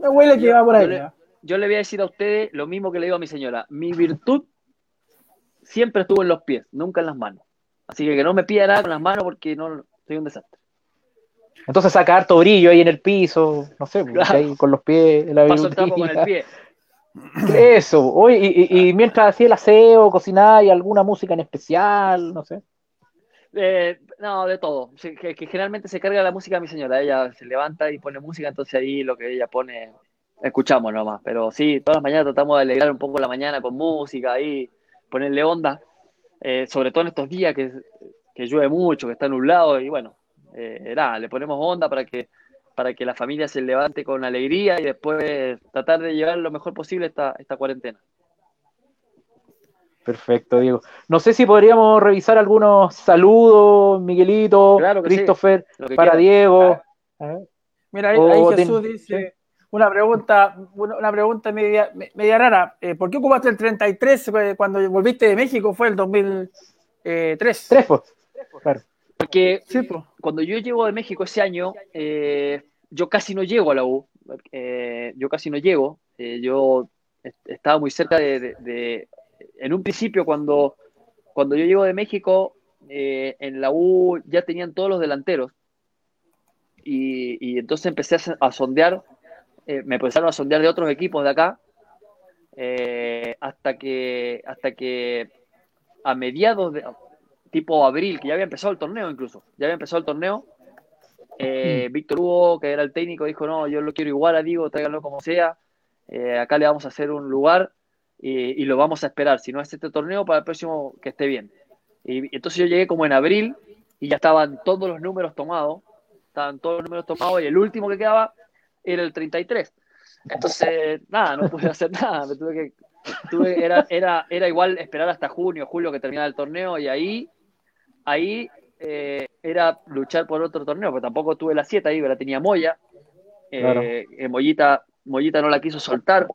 S1: Me, huele que va por ahí.
S3: ¿ah? Yo le, voy a decir a ustedes lo mismo que le digo a mi señora. Mi virtud siempre estuvo en los pies, nunca en las manos. Así que que no me pida nada con las manos porque no soy un desastre.
S2: Entonces saca harto brillo ahí en el piso, no sé, ahí con los pies, la
S3: Paso el con el pie. *laughs*
S2: Eso, Oye, y, y, mientras hacía el aseo, cocinaba y alguna música en especial, no sé.
S3: Eh, no, de todo. Que, generalmente se carga la música a mi señora. Ella se levanta y pone música, entonces ahí lo que ella pone, escuchamos nomás. Pero sí, todas las mañanas tratamos de alegrar un poco la mañana con música y ponerle onda. Eh, sobre todo en estos días que, que, llueve mucho, que está nublado y bueno, eh, le ponemos onda para que para que la familia se levante con alegría y después tratar de llevar lo mejor posible esta, esta cuarentena.
S2: Perfecto, Diego. No sé si podríamos revisar algunos saludos, Miguelito, Christopher, para Diego.
S1: Mira, ahí, Jesús dice una pregunta, una pregunta media, media rara. Eh, ¿Por qué ocupaste el 33 eh, cuando volviste de México? Fue el 2003. Tres,
S2: pues.
S3: Porque cuando yo llego de México ese año, eh, yo casi no llego a la U. yo casi no llego. yo estaba muy cerca de en un principio, cuando, cuando yo llego de México, eh, en la U ya tenían todos los delanteros. Y, entonces empecé a, sondear, eh, me empezaron a sondear de otros equipos de acá, eh, hasta que hasta que a mediados de tipo abril, que ya había empezado el torneo incluso, ya había empezado el torneo, mm. Víctor Hugo, que era el técnico, dijo, no, yo lo quiero igual a Diego, tráiganlo como sea, acá le vamos a hacer un lugar y, lo vamos a esperar, si no es este torneo, para el próximo que esté bien. Y, entonces yo llegué como en abril y ya estaban todos los números tomados, estaban todos los números tomados y el último que quedaba era el 33. Entonces, nada, no pude hacer *laughs* nada, me tuve que, tuve, era, era, era igual esperar hasta junio, julio que terminara el torneo y ahí, ahí eh, era luchar por otro torneo, porque tampoco tuve la 7 ahí, la tenía Moya, eh, eh, Mollita, Mollita no la quiso soltar,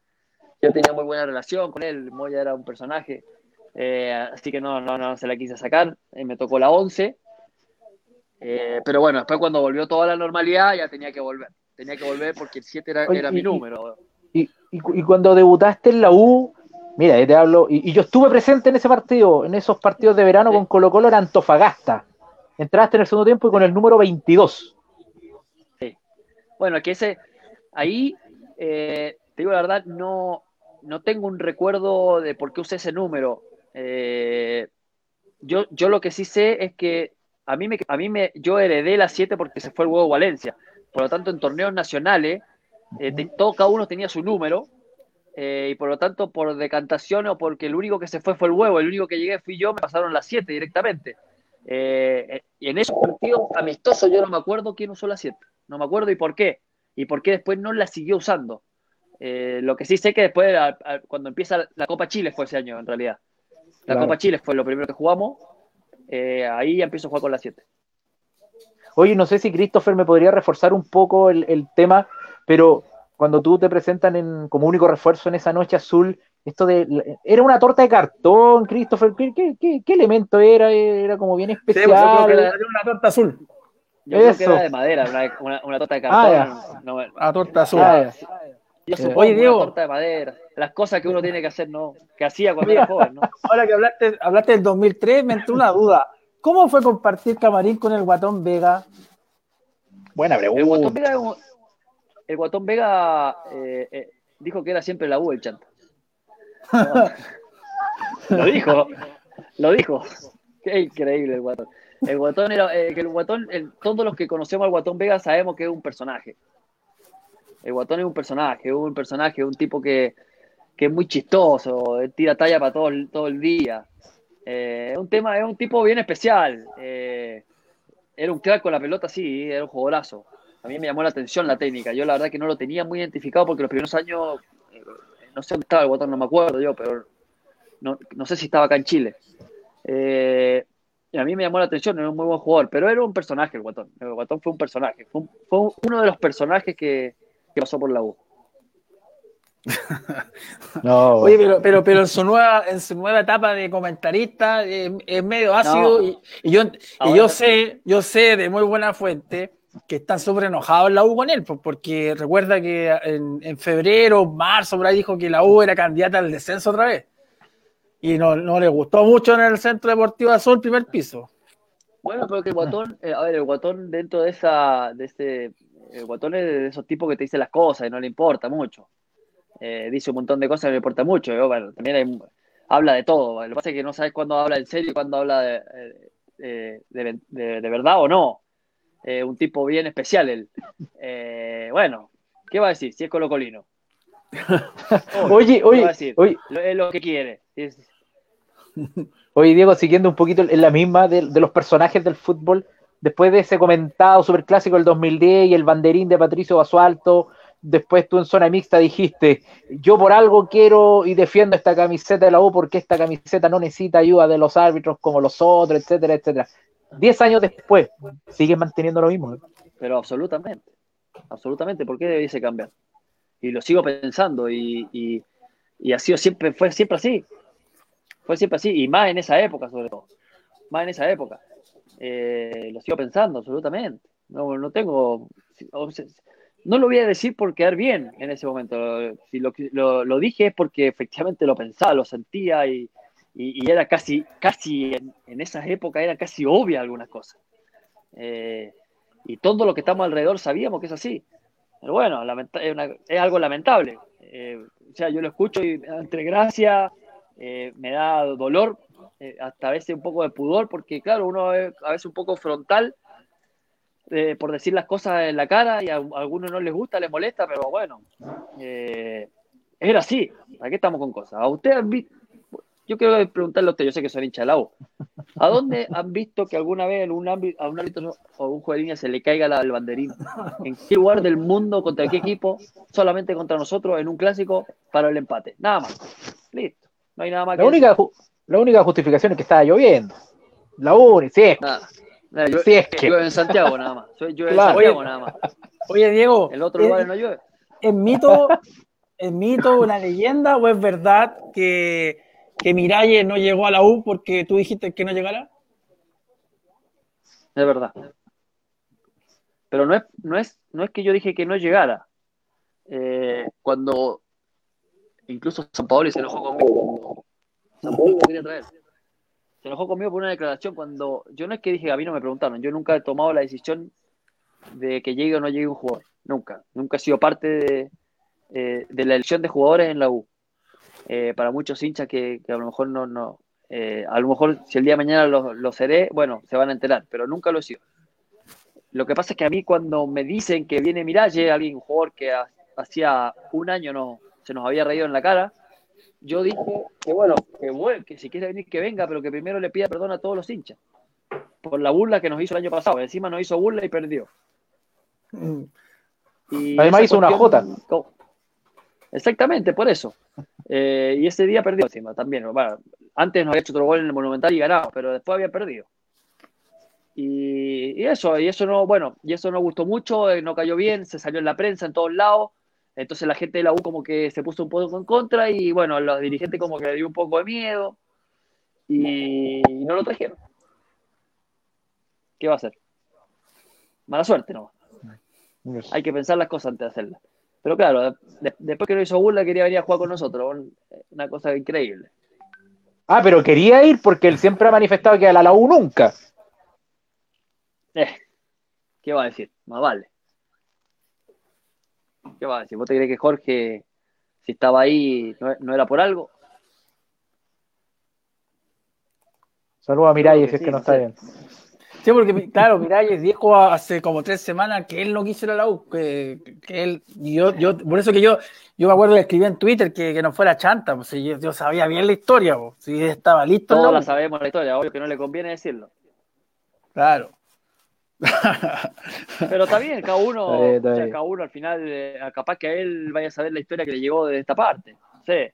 S3: yo tenía muy buena relación con él, Moya era un personaje, eh, así que no, no, no se la quise sacar, eh, me tocó la 11, eh, pero bueno, después cuando volvió toda la normalidad ya tenía que volver, tenía que volver porque el 7 era, era mi número.
S2: Y, y, cuando debutaste en la U, mira, te hablo, y, yo estuve presente en ese partido, en esos partidos de verano con Colo Colo en Antofagasta, entraste en el segundo tiempo y con el número 22.
S3: Sí, bueno, que ese, ahí... te digo la verdad, no, no tengo un recuerdo de por qué usé ese número. Eh, yo, yo lo que sí sé es que a mí, me, a mí me, yo heredé la 7 porque se fue el huevo Valencia. Por lo tanto, en torneos nacionales, eh, todo, cada uno tenía su número. Eh, y por lo tanto, por decantación o porque el único que se fue fue el huevo, el único que llegué fui yo, me pasaron las 7 directamente. y en esos partidos amistosos yo no me acuerdo quién usó la 7. No me acuerdo y por qué. Y por qué después no la siguió usando. Eh, lo que sí sé que después, cuando empieza la Copa Chile, fue ese año en realidad. La Copa Chile fue lo primero que jugamos. Eh, ahí ya empiezo a jugar con la 7.
S2: Oye, no sé si Christopher me podría reforzar un poco el, tema, pero cuando tú te presentan en, como único refuerzo en esa noche azul, esto de. ¿Era una torta de cartón, Christopher? ¿Qué, qué, elemento era? Era como bien pues, especial.
S1: era, una torta azul.
S3: Yo creo que era de madera, una, torta de cartón.
S1: Ah, una torta azul. Ah,
S3: yo Oye, Diego. torta de madera. Las cosas que uno tiene que hacer, ¿no? Que hacía cuando era joven, ¿no?
S1: Ahora que hablaste, hablaste del 2003, me entró una duda. ¿Cómo fue compartir camarín con el Guatón Vega?
S2: Buena pregunta. El
S3: Guatón Vega, el Guatón Vega eh, eh, dijo que era siempre la U el chanta. *laughs* lo dijo, lo dijo. Qué increíble el Guatón. El Guatón era, eh, que el Guatón, todos los que conocemos al Guatón Vega sabemos que es un personaje. El Guatón es un personaje, un personaje, un tipo que, es muy chistoso, tira talla para todo, todo el día. Eh, es un tema, es un tipo bien especial. Eh, era un crack con la pelota, sí, era un jugadorazo. A mí me llamó la atención la técnica. Yo la verdad que no lo tenía muy identificado porque los primeros años, eh, no sé dónde estaba el Guatón, no me acuerdo yo, pero no, sé si estaba acá en Chile. y a mí me llamó la atención, era un muy buen jugador, pero era un personaje el Guatón. El Guatón fue un personaje, fue, fue uno de los personajes que, que pasó por la U. *laughs*
S1: no, Oye, pero, pero, pero en, su nueva, en su nueva etapa de comentarista eh, es medio ácido y, yo, y yo sé, yo sé de muy buena fuente que están súper enojados en la U con él, porque recuerda que en, en, febrero, marzo, por ahí dijo que la U era candidata al descenso otra vez. Y no, no le gustó mucho en el Centro Deportivo Azul, primer piso.
S3: Bueno, pero que el guatón, *laughs* eh, a ver, el guatón dentro de esa, de este, el guatón es de esos tipos que te dicen las cosas y no le importa mucho. Eh, dice un montón de cosas no le importa mucho. bueno, también habla de todo. Lo que pasa es que no sabes cuándo habla en serio y cuándo habla de, eh, de, de, verdad o no. un tipo bien especial él. bueno, ¿qué va a decir? Si es colocolino. *laughs*
S2: oye, oye, oye.
S3: Es lo que quiere.
S2: Oye, Diego, siguiendo un poquito en la misma de, los personajes del fútbol, después de ese comentado superclásico del 2010 y el banderín de Patricio Basualto, después tú en zona mixta dijiste, yo por algo quiero y defiendo esta camiseta de la U porque esta camiseta no necesita ayuda de los árbitros como los otros, etcétera, etcétera. Diez años después, sigues manteniendo lo mismo.
S3: Pero absolutamente, absolutamente, ¿por qué debiese cambiar? Y lo sigo pensando y, y, y ha sido siempre, fue siempre así. Fue siempre así, y más en esa época, sobre todo. Más en esa época. Eh, lo sigo pensando, absolutamente. No, no tengo. No lo voy a decir por quedar bien en ese momento. Si lo, dije es porque efectivamente lo pensaba, lo sentía y, y, era casi, casi en, en, esas épocas era casi obvia algunas cosas. Eh, y todo lo que estamos alrededor sabíamos que es así. Pero bueno, es, es, algo lamentable. Eh, o sea, yo lo escucho y entre gracia eh, me da dolor, eh, hasta a veces un poco de pudor, porque claro, uno es a veces un poco frontal eh, por decir las cosas en la cara y a, algunos no les gusta, les molesta, pero bueno, era así, aquí estamos con cosas? ¿A usted han visto? Yo quiero preguntarle a usted, yo sé que soy hincha de la U. ¿A dónde han visto que alguna vez en un ámbito, a un árbitro o un juez de línea se le caiga la, el banderín? ¿En qué lugar del mundo, contra qué equipo? Solamente contra nosotros en un clásico para el empate. Nada más. Listo. No hay nada más
S2: la que única, La única justificación es que estaba lloviendo. La única, sí
S3: yo, es que. Llueve en Santiago nada más. Yo en Santiago nada más.
S1: Oye, Diego.
S3: El otro lugar no llueve.
S1: ¿Es mito, ¿Es mito, una leyenda o es verdad que, que Miralles no llegó a la U porque tú dijiste que no llegara?
S3: Es verdad. Pero no es, no es, no es que yo dije que no llegara. Eh, cuando Incluso San Paolo se enojó conmigo. San Paolo quería traer. Se enojó conmigo por una declaración cuando yo no es que dije, a mí no me preguntaron, yo nunca he tomado la decisión de que llegue o no llegue un jugador. Nunca. Nunca he sido parte de, eh, la elección de jugadores en la U. Eh, para muchos hinchas que, a lo mejor no, no eh, a lo mejor si el día de mañana lo, seré, bueno, se van a enterar, pero nunca lo he sido. Lo que pasa es que a mí cuando me dicen que viene Miralle, alguien, un jugador que hacía un año no, se nos había reído en la cara. Yo dije que bueno, que, que si quiere venir que venga, pero que primero le pida perdón a todos los hinchas por la burla que nos hizo el año pasado. Encima nos hizo burla y perdió.
S2: Y Además hizo una jota.
S3: Exactamente, por eso. Eh, y ese día perdió encima también. antes nos había hecho otro gol en el Monumental y ganado, pero después había perdido. Y, y, eso, y eso no, bueno, y eso no gustó mucho, eh, no cayó bien, se salió en la prensa en todos lados. Entonces la gente de la U como que se puso un poco en contra y bueno, los dirigentes como que le dio un poco de miedo y no lo trajeron. ¿Qué va a hacer? Mala suerte, ¿no? Hay que pensar las cosas antes de hacerlas. Pero claro, después que lo hizo Burla quería venir a jugar con nosotros. Una cosa increíble.
S2: Ah, pero quería ir porque él siempre ha manifestado que a la U nunca.
S3: Eh, ¿Qué va a decir? Más vale. ¿Qué va a decir? ¿Vos te crees que Jorge, si estaba ahí, no, era por algo?
S2: Saludos a Miralles, si es que no está bien.
S1: Sí, porque claro, Miralles dijo hace como tres semanas que él no quiso ir a la U, que, él, yo, yo, por eso que yo, yo me acuerdo que escribí en Twitter que, no fuera chanta, pues, yo, sabía bien la historia, pues, si estaba listo.
S3: Todos la sabemos la historia, obvio que no le conviene decirlo.
S1: Claro.
S3: Pero está bien, cada uno, *laughs* cada uno al final, eh, capaz que a él vaya a saber la historia que le llegó de esta parte. No sé.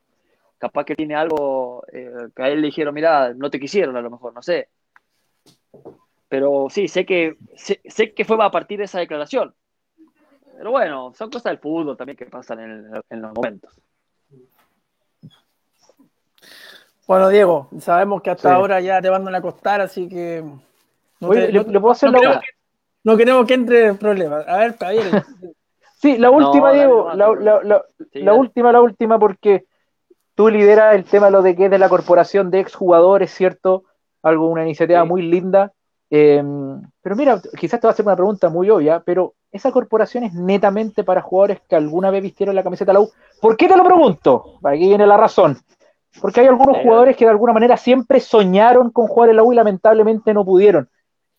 S3: Capaz que tiene algo eh, que a él le dijeron, mira, no te quisieron a lo mejor, no sé. Pero sí, sé que, sé, que fue a partir de esa declaración. Pero bueno, son cosas del fútbol también que pasan en, los momentos.
S1: Bueno, Diego, sabemos que hasta ahora ya te van a acostar, así que.
S2: No le, puedo hacer
S1: no, la no queremos que entre en problemas. A ver, Javier. *laughs*
S2: sí, la última, Diego. la, la, última, la última, porque tú lideras el tema lo de que es de la corporación de exjugadores, ¿cierto? Algo, una iniciativa muy linda. Em, pero mira, quizás te va a hacer una pregunta muy obvia, pero esa corporación es netamente para jugadores que alguna vez vistieron la camiseta de la U. ¿Por qué te lo pregunto? Aquí viene la razón. Porque hay algunos jugadores que de alguna manera siempre soñaron con jugar en la U y lamentablemente no pudieron.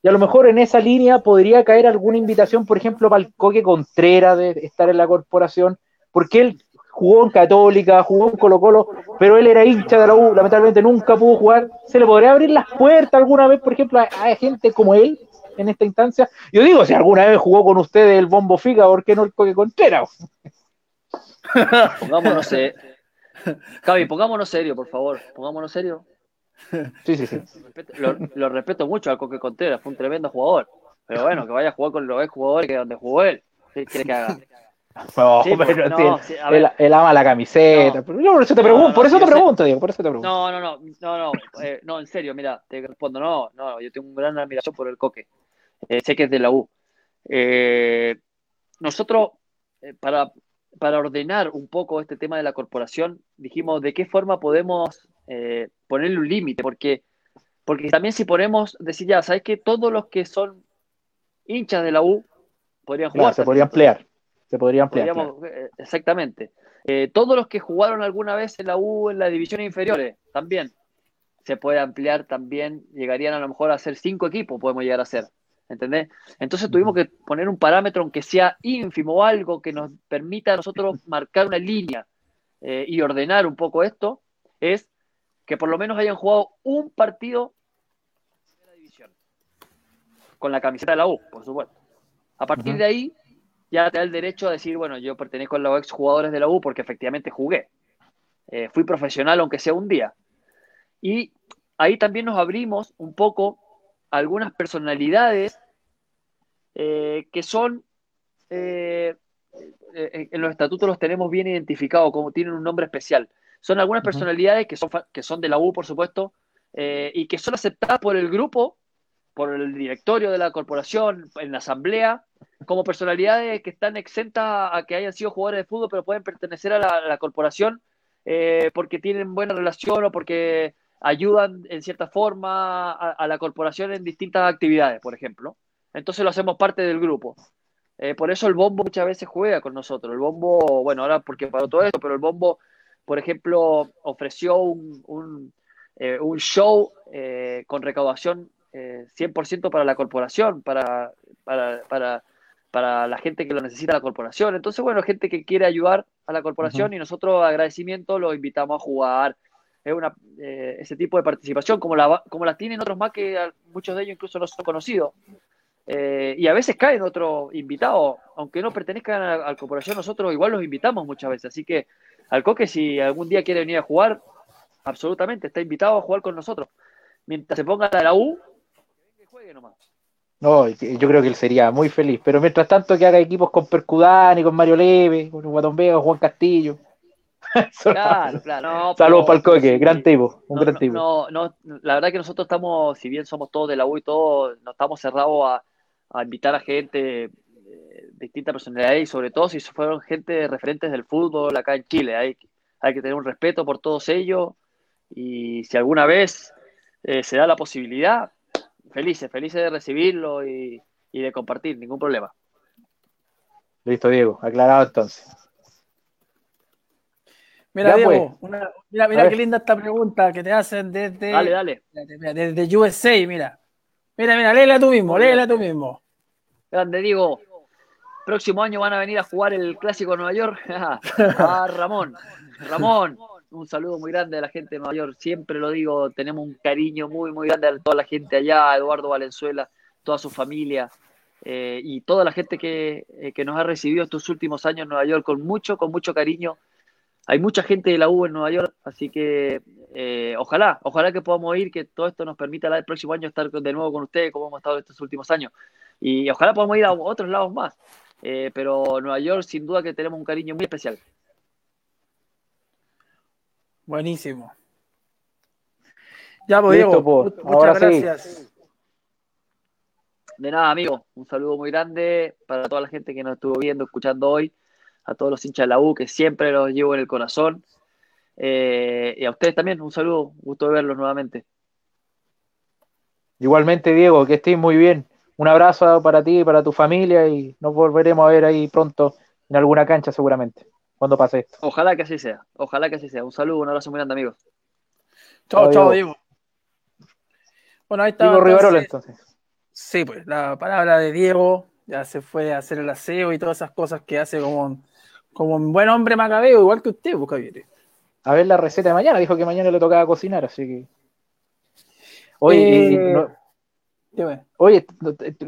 S2: Y a lo mejor en esa línea podría caer alguna invitación, por ejemplo, para el Coque Contreras de estar en la corporación, porque él jugó en Católica, jugó en Colo Colo, pero él era hincha de la U, lamentablemente nunca pudo jugar. ¿Se le podría abrir las puertas alguna vez, por ejemplo, a, gente como él en esta instancia? Yo digo, si alguna vez jugó con ustedes el Bombo Figa, ¿por qué no el Coque Contreras? *laughs*
S3: Pongámonos, eh, Javi, pongámonos serio, por favor, pongámonos serio.
S2: Sí, sí, sí.
S3: Lo, respeto mucho al Coque Contreras, fue un tremendo jugador. Pero bueno, que vaya a jugar con los ex jugadores que donde jugó él. ¿Qué quiere que haga? *laughs*
S2: No, pero no, él, ama la camiseta. por eso te pregunto, por eso te pregunto, Diego, por eso te pregunto.
S3: No, no, no, no, no, eh, no, en serio, mira, te respondo, no, no, yo tengo un gran admiración por el Coque. Eh, sé que es de la U. Eh, nosotros, para, para ordenar un poco este tema de la corporación, dijimos de qué forma podemos ponerle un límite, porque, porque también si ponemos, decir ya, ¿sabes que Todos los que son hinchas de la U podrían jugar.
S2: se podrían emplear se podría ampliar.
S3: Eh, exactamente. Eh, todos los que jugaron alguna vez en la U en las divisiones inferiores, también se puede ampliar, también llegarían a lo mejor a ser cinco equipos, podemos llegar a ser. ¿Entendés? Entonces tuvimos que poner un parámetro, aunque sea ínfimo o algo que nos permita a nosotros *laughs* marcar una línea eh, y ordenar un poco esto, es que por lo menos hayan jugado un partido en la división. Con la camiseta de la U, por supuesto. A partir de ahí, ya te da el derecho a decir, bueno, yo pertenezco a los ex jugadores de la U porque efectivamente jugué. Eh, fui profesional aunque sea un día. Y ahí también nos abrimos un poco algunas personalidades eh, que son, eh, en los estatutos los tenemos bien identificados, como tienen un nombre especial. Son algunas personalidades que son, que son de la U, por supuesto, y que son aceptadas por el grupo, por el directorio de la corporación, en la asamblea, como personalidades que están exentas a que hayan sido jugadores de fútbol, pero pueden pertenecer a la, corporación eh, porque tienen buena relación o porque ayudan en cierta forma a, la corporación en distintas actividades, por ejemplo. Entonces lo hacemos parte del grupo. Eh, por eso el bombo muchas veces juega con nosotros. El bombo, bueno, ahora porque paró todo esto, pero el bombo, por ejemplo, ofreció un, un, eh, un show con recaudación 100% para la corporación, para, para, para para la gente que lo necesita la corporación. Entonces, bueno, gente que quiere ayudar a la corporación y nosotros agradecimiento los invitamos a jugar. Es una, eh, ese tipo de participación, como la, como la tienen otros más que muchos de ellos incluso no son conocidos. Eh, y a veces caen otros invitados, aunque no pertenezcan a, la corporación, nosotros igual los invitamos muchas veces. Así que al Coque, si algún día quiere venir a jugar, absolutamente, está invitado a jugar con nosotros. Mientras se ponga la U, que juegue nomás.
S2: No, yo creo que él sería muy feliz. Pero mientras tanto que haga equipos con Percudani, con Mario Leve, con Guatón Vega, Juan Castillo. *laughs*
S3: claro, claro.
S2: Saludos para el coque, gran tipo, un gran tipo.
S3: No, no, la verdad que nosotros estamos, si bien somos todos de la U y todo, no estamos cerrados a, a invitar a gente distintas personalidades y sobre todo si fueron gente referentes del fútbol acá en Chile. Hay, hay que tener un respeto por todos ellos y si alguna vez eh, se da la posibilidad, felices, felices de recibirlo y, de compartir, ningún problema.
S2: Listo, Diego, aclarado entonces.
S1: Mira, Diego, pues. mira, mira qué linda esta pregunta que te hacen desde,
S3: dale, dale.
S1: desde USA, mira. Mira, mira, léela tú mismo, léela tú mismo.
S3: Grande, Diego. Próximo año van a venir a jugar el Clásico de Nueva York. *laughs* ah, Ramón. Ramón, un saludo muy grande a la gente de Nueva York. Siempre lo digo, tenemos un cariño muy, muy grande a toda la gente allá, a Eduardo Valenzuela, toda su familia eh, y toda la gente eh, que, nos ha recibido estos últimos años en Nueva York con mucho, con mucho cariño. Hay mucha gente de la U en Nueva York, así que eh, ojalá, ojalá que podamos ir, que todo esto nos permita el próximo año estar de nuevo con ustedes como hemos estado estos últimos años. Y ojalá podamos ir a otros lados más. Pero Nueva York sin duda que tenemos un cariño muy especial.
S1: Buenísimo. Ya, pues, Diego, muchas gracias.
S3: De nada, amigo. Un saludo muy grande para toda la gente que nos estuvo viendo, escuchando hoy, a todos los hinchas de la U, que siempre los llevo en el corazón. Eh, y a ustedes también, un saludo, gusto de verlos nuevamente.
S2: Igualmente, Diego, que estés muy bien. Un abrazo para ti y para tu familia y nos volveremos a ver ahí pronto en alguna cancha seguramente, cuando pase esto.
S3: Ojalá que así sea, ojalá que así sea. Un saludo, un abrazo muy grande, amigos.
S1: Chao, chao, Diego. Bueno, ahí está.
S2: Diego Rivarola, entonces.
S1: Sí, pues la palabra de Diego ya se fue a hacer el aseo y todas esas cosas que hace como, como un buen hombre macabeo, igual que usted, pues, Javier.
S2: A ver la receta de mañana, dijo que mañana le tocaba cocinar, así que. Oye, eh, Oye,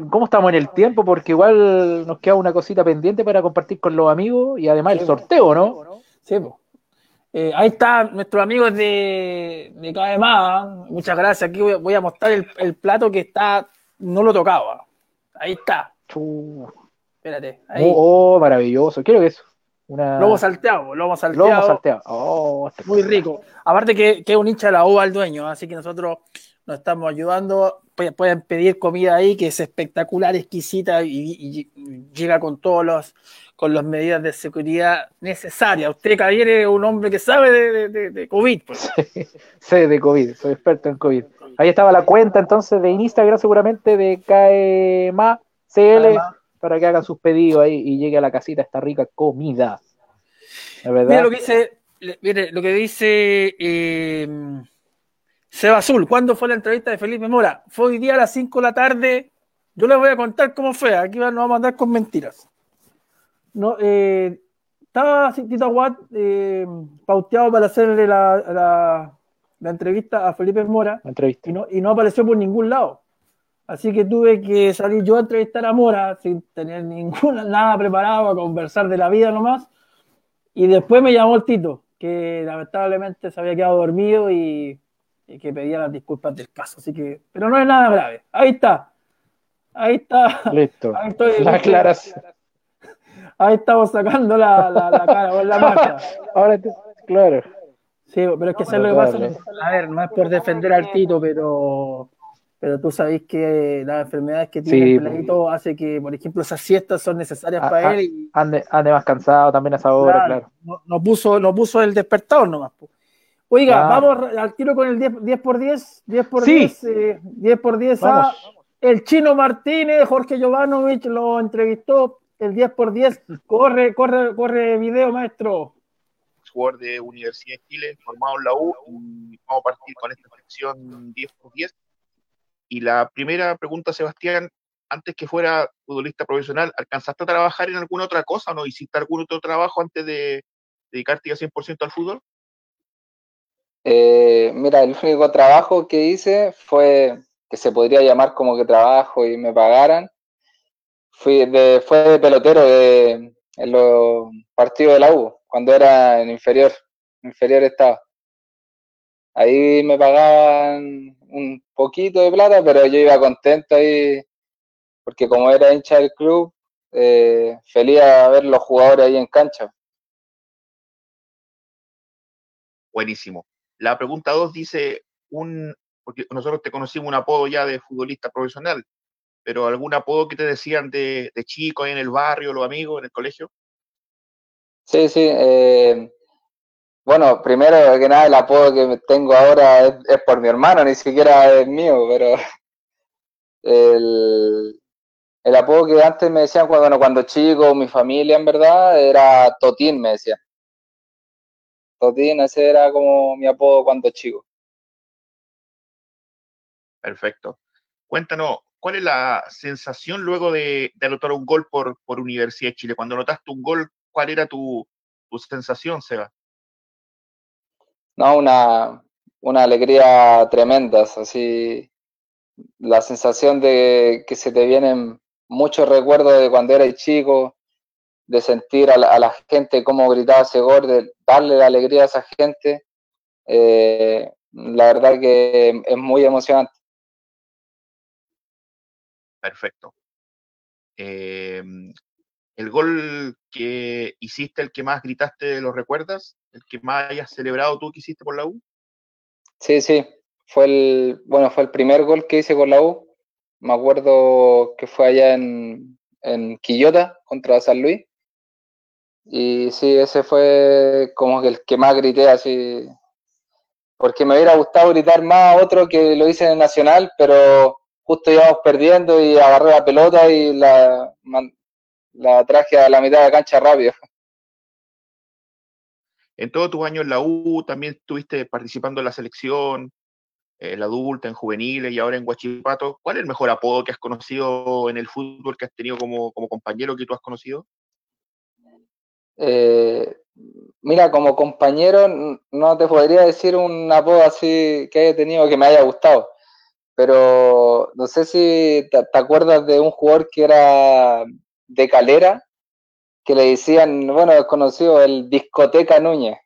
S2: ¿cómo estamos en el tiempo? Porque igual nos queda una cosita pendiente para compartir con los amigos y además el sorteo, ¿no?
S1: Sí, pues. Eh, ahí está nuestros amigos de, de KMA. Muchas gracias. Aquí voy, a mostrar el, plato que está, no lo tocaba. Ahí está. Espérate. Ahí.
S2: Oh, oh, maravilloso. Quiero que eso.
S1: Una... Lobo salteado, lobo salteado. Lobo salteado. Oh, muy rico. Aparte que, que, es un hincha de la uva al dueño, así que nosotros nos estamos ayudando. Pueden pedir comida ahí que es espectacular, exquisita y llega con todos los con las medidas de seguridad necesarias. Usted, caballero, es un hombre que sabe de, COVID. Pues. *laughs*
S2: sé de COVID, soy experto en COVID. Ahí estaba la cuenta entonces de Instagram seguramente de KEMA CL para que hagan sus pedidos ahí y llegue a la casita esta rica comida.
S1: Mira lo que dice, mire, lo que dice eh, Seba Azul. ¿Cuándo fue la entrevista de Felipe Mora? Fue hoy día a las 5 de la tarde. Yo les voy a contar cómo fue. Aquí nos vamos a mandar con mentiras. No, eh, estaba Tito Watt eh, pauteado para hacerle la, la, entrevista a Felipe Mora
S2: entrevista.
S1: Y, no, y no apareció por ningún lado. Así que tuve que salir yo a entrevistar a Mora sin tener ninguna, nada preparado a conversar de la vida nomás. Y después me llamó el Tito, que lamentablemente se había quedado dormido y, que pedía las disculpas del caso. Así que, pero no es nada grave. Ahí está. Ahí está.
S2: Listo.
S1: Ahí estoy,
S2: la aclaración
S1: ahí estamos sacando la, la, la cara o la marca.
S2: Ahora, claro.
S1: Sí, pero es que eso lo que pasa. A ver, no es por defender al Tito, pero pero tú sabes que las enfermedades que tiene el peladito hace que, por ejemplo, esas siestas son necesarias para él. Y,
S2: ande, ande, más cansado también a esa hora, claro.
S1: No, puso, no puso el despertador nomás. Oiga, vamos al tiro con el 10, 10 por 10, 10 por 10, 10 por 10 a el Chino Martínez, Jorge Jovanovic lo entrevistó el 10 por 10. *laughs* Corre, corre, corre video, maestro.
S4: Jugador de Universidad de Chile, formado en la U. Y vamos a partir con esta sección 10 por 10. Y la primera pregunta, Sebastián, antes que fuera futbolista profesional, ¿alcanzaste a trabajar en alguna otra cosa o no hiciste algún otro trabajo antes de dedicarte ya 100% al fútbol?
S5: Eh, mira, el único trabajo que hice fue que se podría llamar como que trabajo y me pagaran, fui de, fue de pelotero de, en los partidos de la U, cuando era en inferior, inferior estaba. Ahí me pagaban un poquito de plata, pero yo iba contento ahí, porque como era hincha del club, eh, feliz a ver los jugadores ahí en cancha.
S4: Buenísimo. La pregunta 2 dice, un, porque nosotros te conocimos un apodo ya de futbolista profesional, pero algún apodo que te decían de, chico ahí en el barrio, los amigos, en el colegio.
S5: Sí, sí. Eh, bueno, primero que nada, el apodo que tengo ahora es, por mi hermano, ni siquiera es mío, pero *laughs* el, el apodo que antes me decían cuando, cuando chico, mi familia en verdad, era Totín, me decían. Totín, ese era como mi apodo cuando chico.
S4: Perfecto. Cuéntanos, ¿cuál es la sensación luego de, anotar un gol por, por, Universidad de Chile? Cuando anotaste un gol, ¿cuál era tu, sensación, Seba?
S5: No, una, una alegría tremenda, así la sensación de que se te vienen muchos recuerdos de cuando eras chico, de sentir a la, gente cómo gritaba ese gol, de darle la alegría a esa gente, eh, la verdad que es muy emocionante.
S4: Perfecto. Em, ¿El gol que hiciste, el que más gritaste, lo recuerdas? ¿El que más hayas celebrado tú que hiciste por la U?
S5: Sí, sí. Fue el, bueno, fue el primer gol que hice con la U. Me acuerdo que fue allá en, en Quillota contra San Luis. Y sí, ese fue como el que más grité así. Porque me hubiera gustado gritar más otro que lo hice en el Nacional, pero justo íbamos perdiendo y agarré la pelota y la, la traje a la mitad de la cancha rápido.
S4: En todos tus años en la U también estuviste participando en la selección, en la adulta, en juveniles y ahora en Guachipato. ¿Cuál es el mejor apodo que has conocido en el fútbol que has tenido como, como compañero que tú has conocido?
S5: Eh, mira, como compañero no te podría decir un apodo así que haya tenido que me haya gustado, pero no sé si te, acuerdas de un jugador que era de Calera, que le decían, bueno, desconocido, el Discoteca Núñez.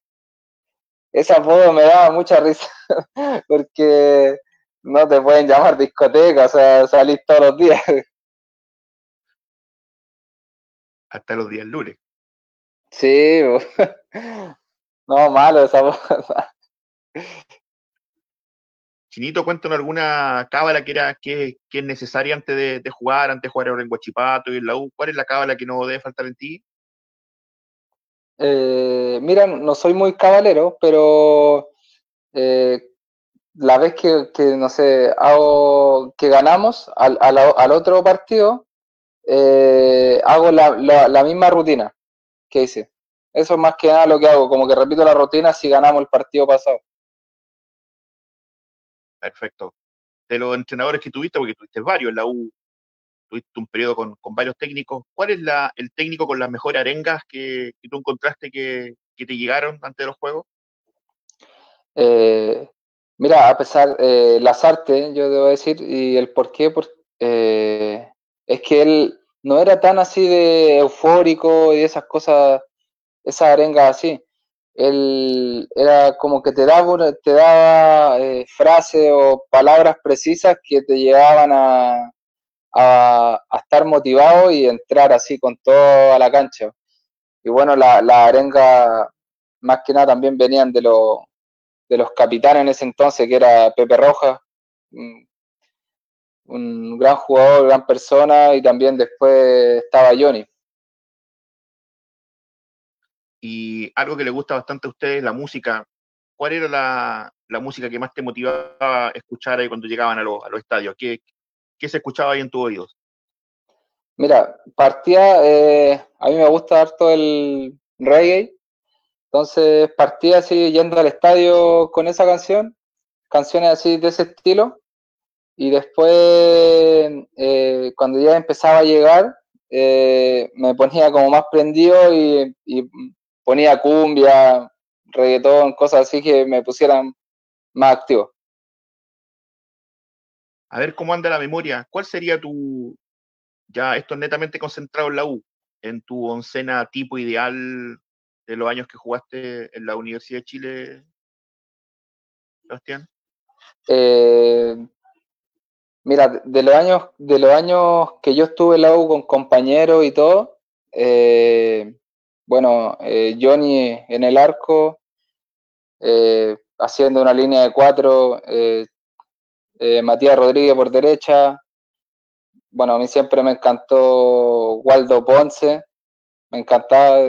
S5: Ese apodo me daba mucha risa, *laughs* porque no te pueden llamar discoteca, o sea, salís todos los días.
S4: Hasta los días lunes.
S5: Sí, *laughs* no, malo esa *laughs*
S4: Chinito, cuéntanos alguna cábala que era que, es necesaria antes de, jugar, antes de jugar ahora en Guachipato y en la U. ¿Cuál es la cábala que no debe faltar en ti?
S5: Eh, mira, no soy muy cabalero, pero eh, la vez que, no sé, hago que ganamos al, al, otro partido, eh, hago la, la misma rutina que hice. Eso es más que nada lo que hago, como que repito la rutina si ganamos el partido pasado.
S4: Perfecto. De los entrenadores que tuviste, porque tuviste varios en la U, tuviste un periodo con, varios técnicos, ¿cuál es la, el técnico con las mejores arengas que, tú encontraste que, te llegaron antes de los juegos?
S5: Eh, mira, a pesar, eh, las artes, yo debo decir, y el por qué, eh, es que él no era tan así de eufórico y esas cosas, esas arengas así. Él era como que te daba, te daba eh, frases o palabras precisas que te llevaban a, a, estar motivado y entrar así con toda la cancha. Y bueno, la, la arenga más que nada también venían de, los de los capitanes en ese entonces, que era Pepe Rojas, un gran jugador, gran persona, y también después estaba Johnny.
S4: Y algo que le gusta bastante a ustedes, la música. ¿Cuál era la, música que más te motivaba a escuchar ahí cuando llegaban a, los, estadios? ¿Qué, se escuchaba ahí en tu oídos?
S5: Mira, partía, eh, a mí me gusta harto el reggae, entonces partía así yendo al estadio con esa canción, canciones así de ese estilo, y después, eh, cuando ya empezaba a llegar, eh, me ponía como más prendido y, ponía cumbia, reggaetón, cosas así que me pusieran más activo.
S4: A ver cómo anda la memoria. ¿Cuál sería tu, ya esto netamente concentrado en la U, en tu oncena tipo ideal de los años que jugaste en la Universidad de Chile, Sebastián?
S5: Eh, Mira, de los años, de los años que yo estuve en la U con compañeros y todo, eh, bueno, eh, Johnny en el arco, eh, haciendo una línea de cuatro, Matías Rodríguez por derecha, bueno, a mí siempre me encantó Waldo Ponce, me encantaba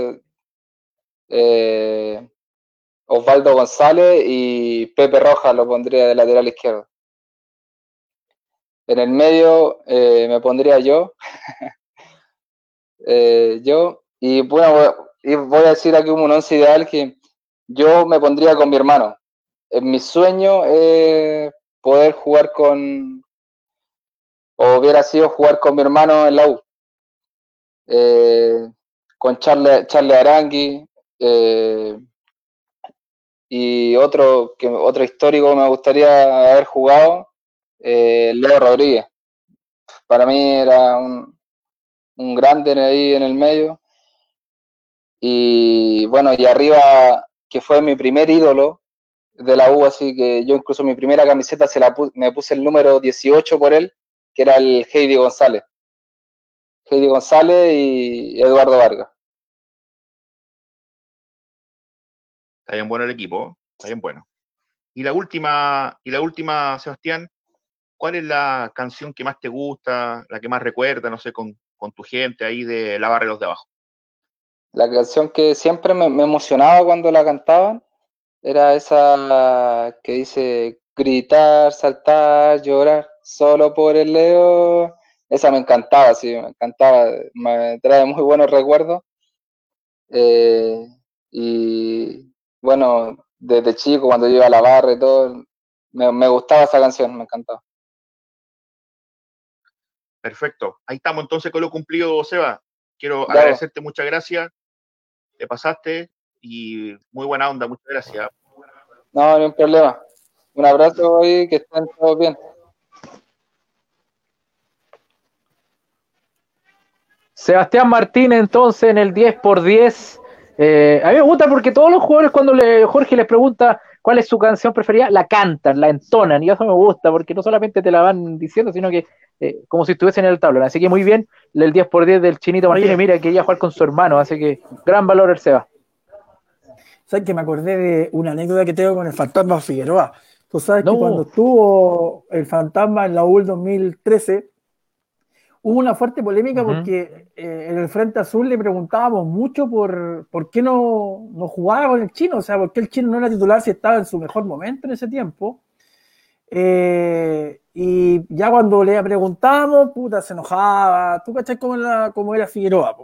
S5: Osvaldo González y Pepe Rojas lo pondría de lateral izquierdo. En el medio eh, me pondría yo. *laughs* Eh, yo, y bueno, voy a decir aquí un once ideal que yo me pondría con mi hermano. En mi sueño es poder jugar con, o hubiera sido jugar con mi hermano en la U. Eh, con Charles, Charles Arangui, y otro, que, otro histórico me gustaría haber jugado, eh, Leo Rodríguez. Para mí era un, un grande ahí en el medio. Y bueno, y arriba, que fue mi primer ídolo de la U, así que yo incluso mi primera camiseta se la me puse el número 18 por él, que era el Heidi González. Heidi González y Eduardo Vargas.
S4: Está bien bueno el equipo, está bien bueno. Y la última, y la última, Sebastián, ¿cuál es la canción que más te gusta, la que más recuerda, no sé, con, tu gente ahí de la barra de los de abajo?
S5: La canción que siempre me, emocionaba cuando la cantaban era esa que dice gritar, saltar, llorar, solo por el Leo. Esa me encantaba, sí, me encantaba, me trae muy buenos recuerdos. Eh, y bueno, desde chico, cuando yo iba a la barra y todo, me, gustaba esa canción, me encantaba.
S4: Perfecto. Ahí estamos entonces con lo cumplido, Seba. Quiero agradecerte, muchas gracias. Te pasaste y muy buena onda, muchas gracias.
S5: No, no hay problema. Un abrazo y que estén todos bien.
S2: Sebastián Martínez entonces en el 10 por 10 eh, a mí me gusta porque todos los jugadores cuando le, Jorge les pregunta cuál es su canción preferida, la cantan, la entonan, y eso me gusta porque no solamente te la van diciendo, sino que eh, como si estuviesen en el tablero. Así que muy bien, el 10 por 10 del Chinito Martínez, mira que ella jugar con su hermano, así que gran valor el Seba.
S1: ¿Sabes que me acordé de una anécdota que tengo con el fantasma Figueroa? Tú sabes que cuando estuvo el fantasma en la UL 2013, hubo una fuerte polémica porque eh, en el Frente Azul le preguntábamos mucho por, por qué no, no, jugaba con el chino, o sea, por qué el chino no era titular si estaba en su mejor momento en ese tiempo. Eh, y ya cuando le preguntábamos, puta, se enojaba. ¿Tú cachai cómo, era, cómo era Figueroa?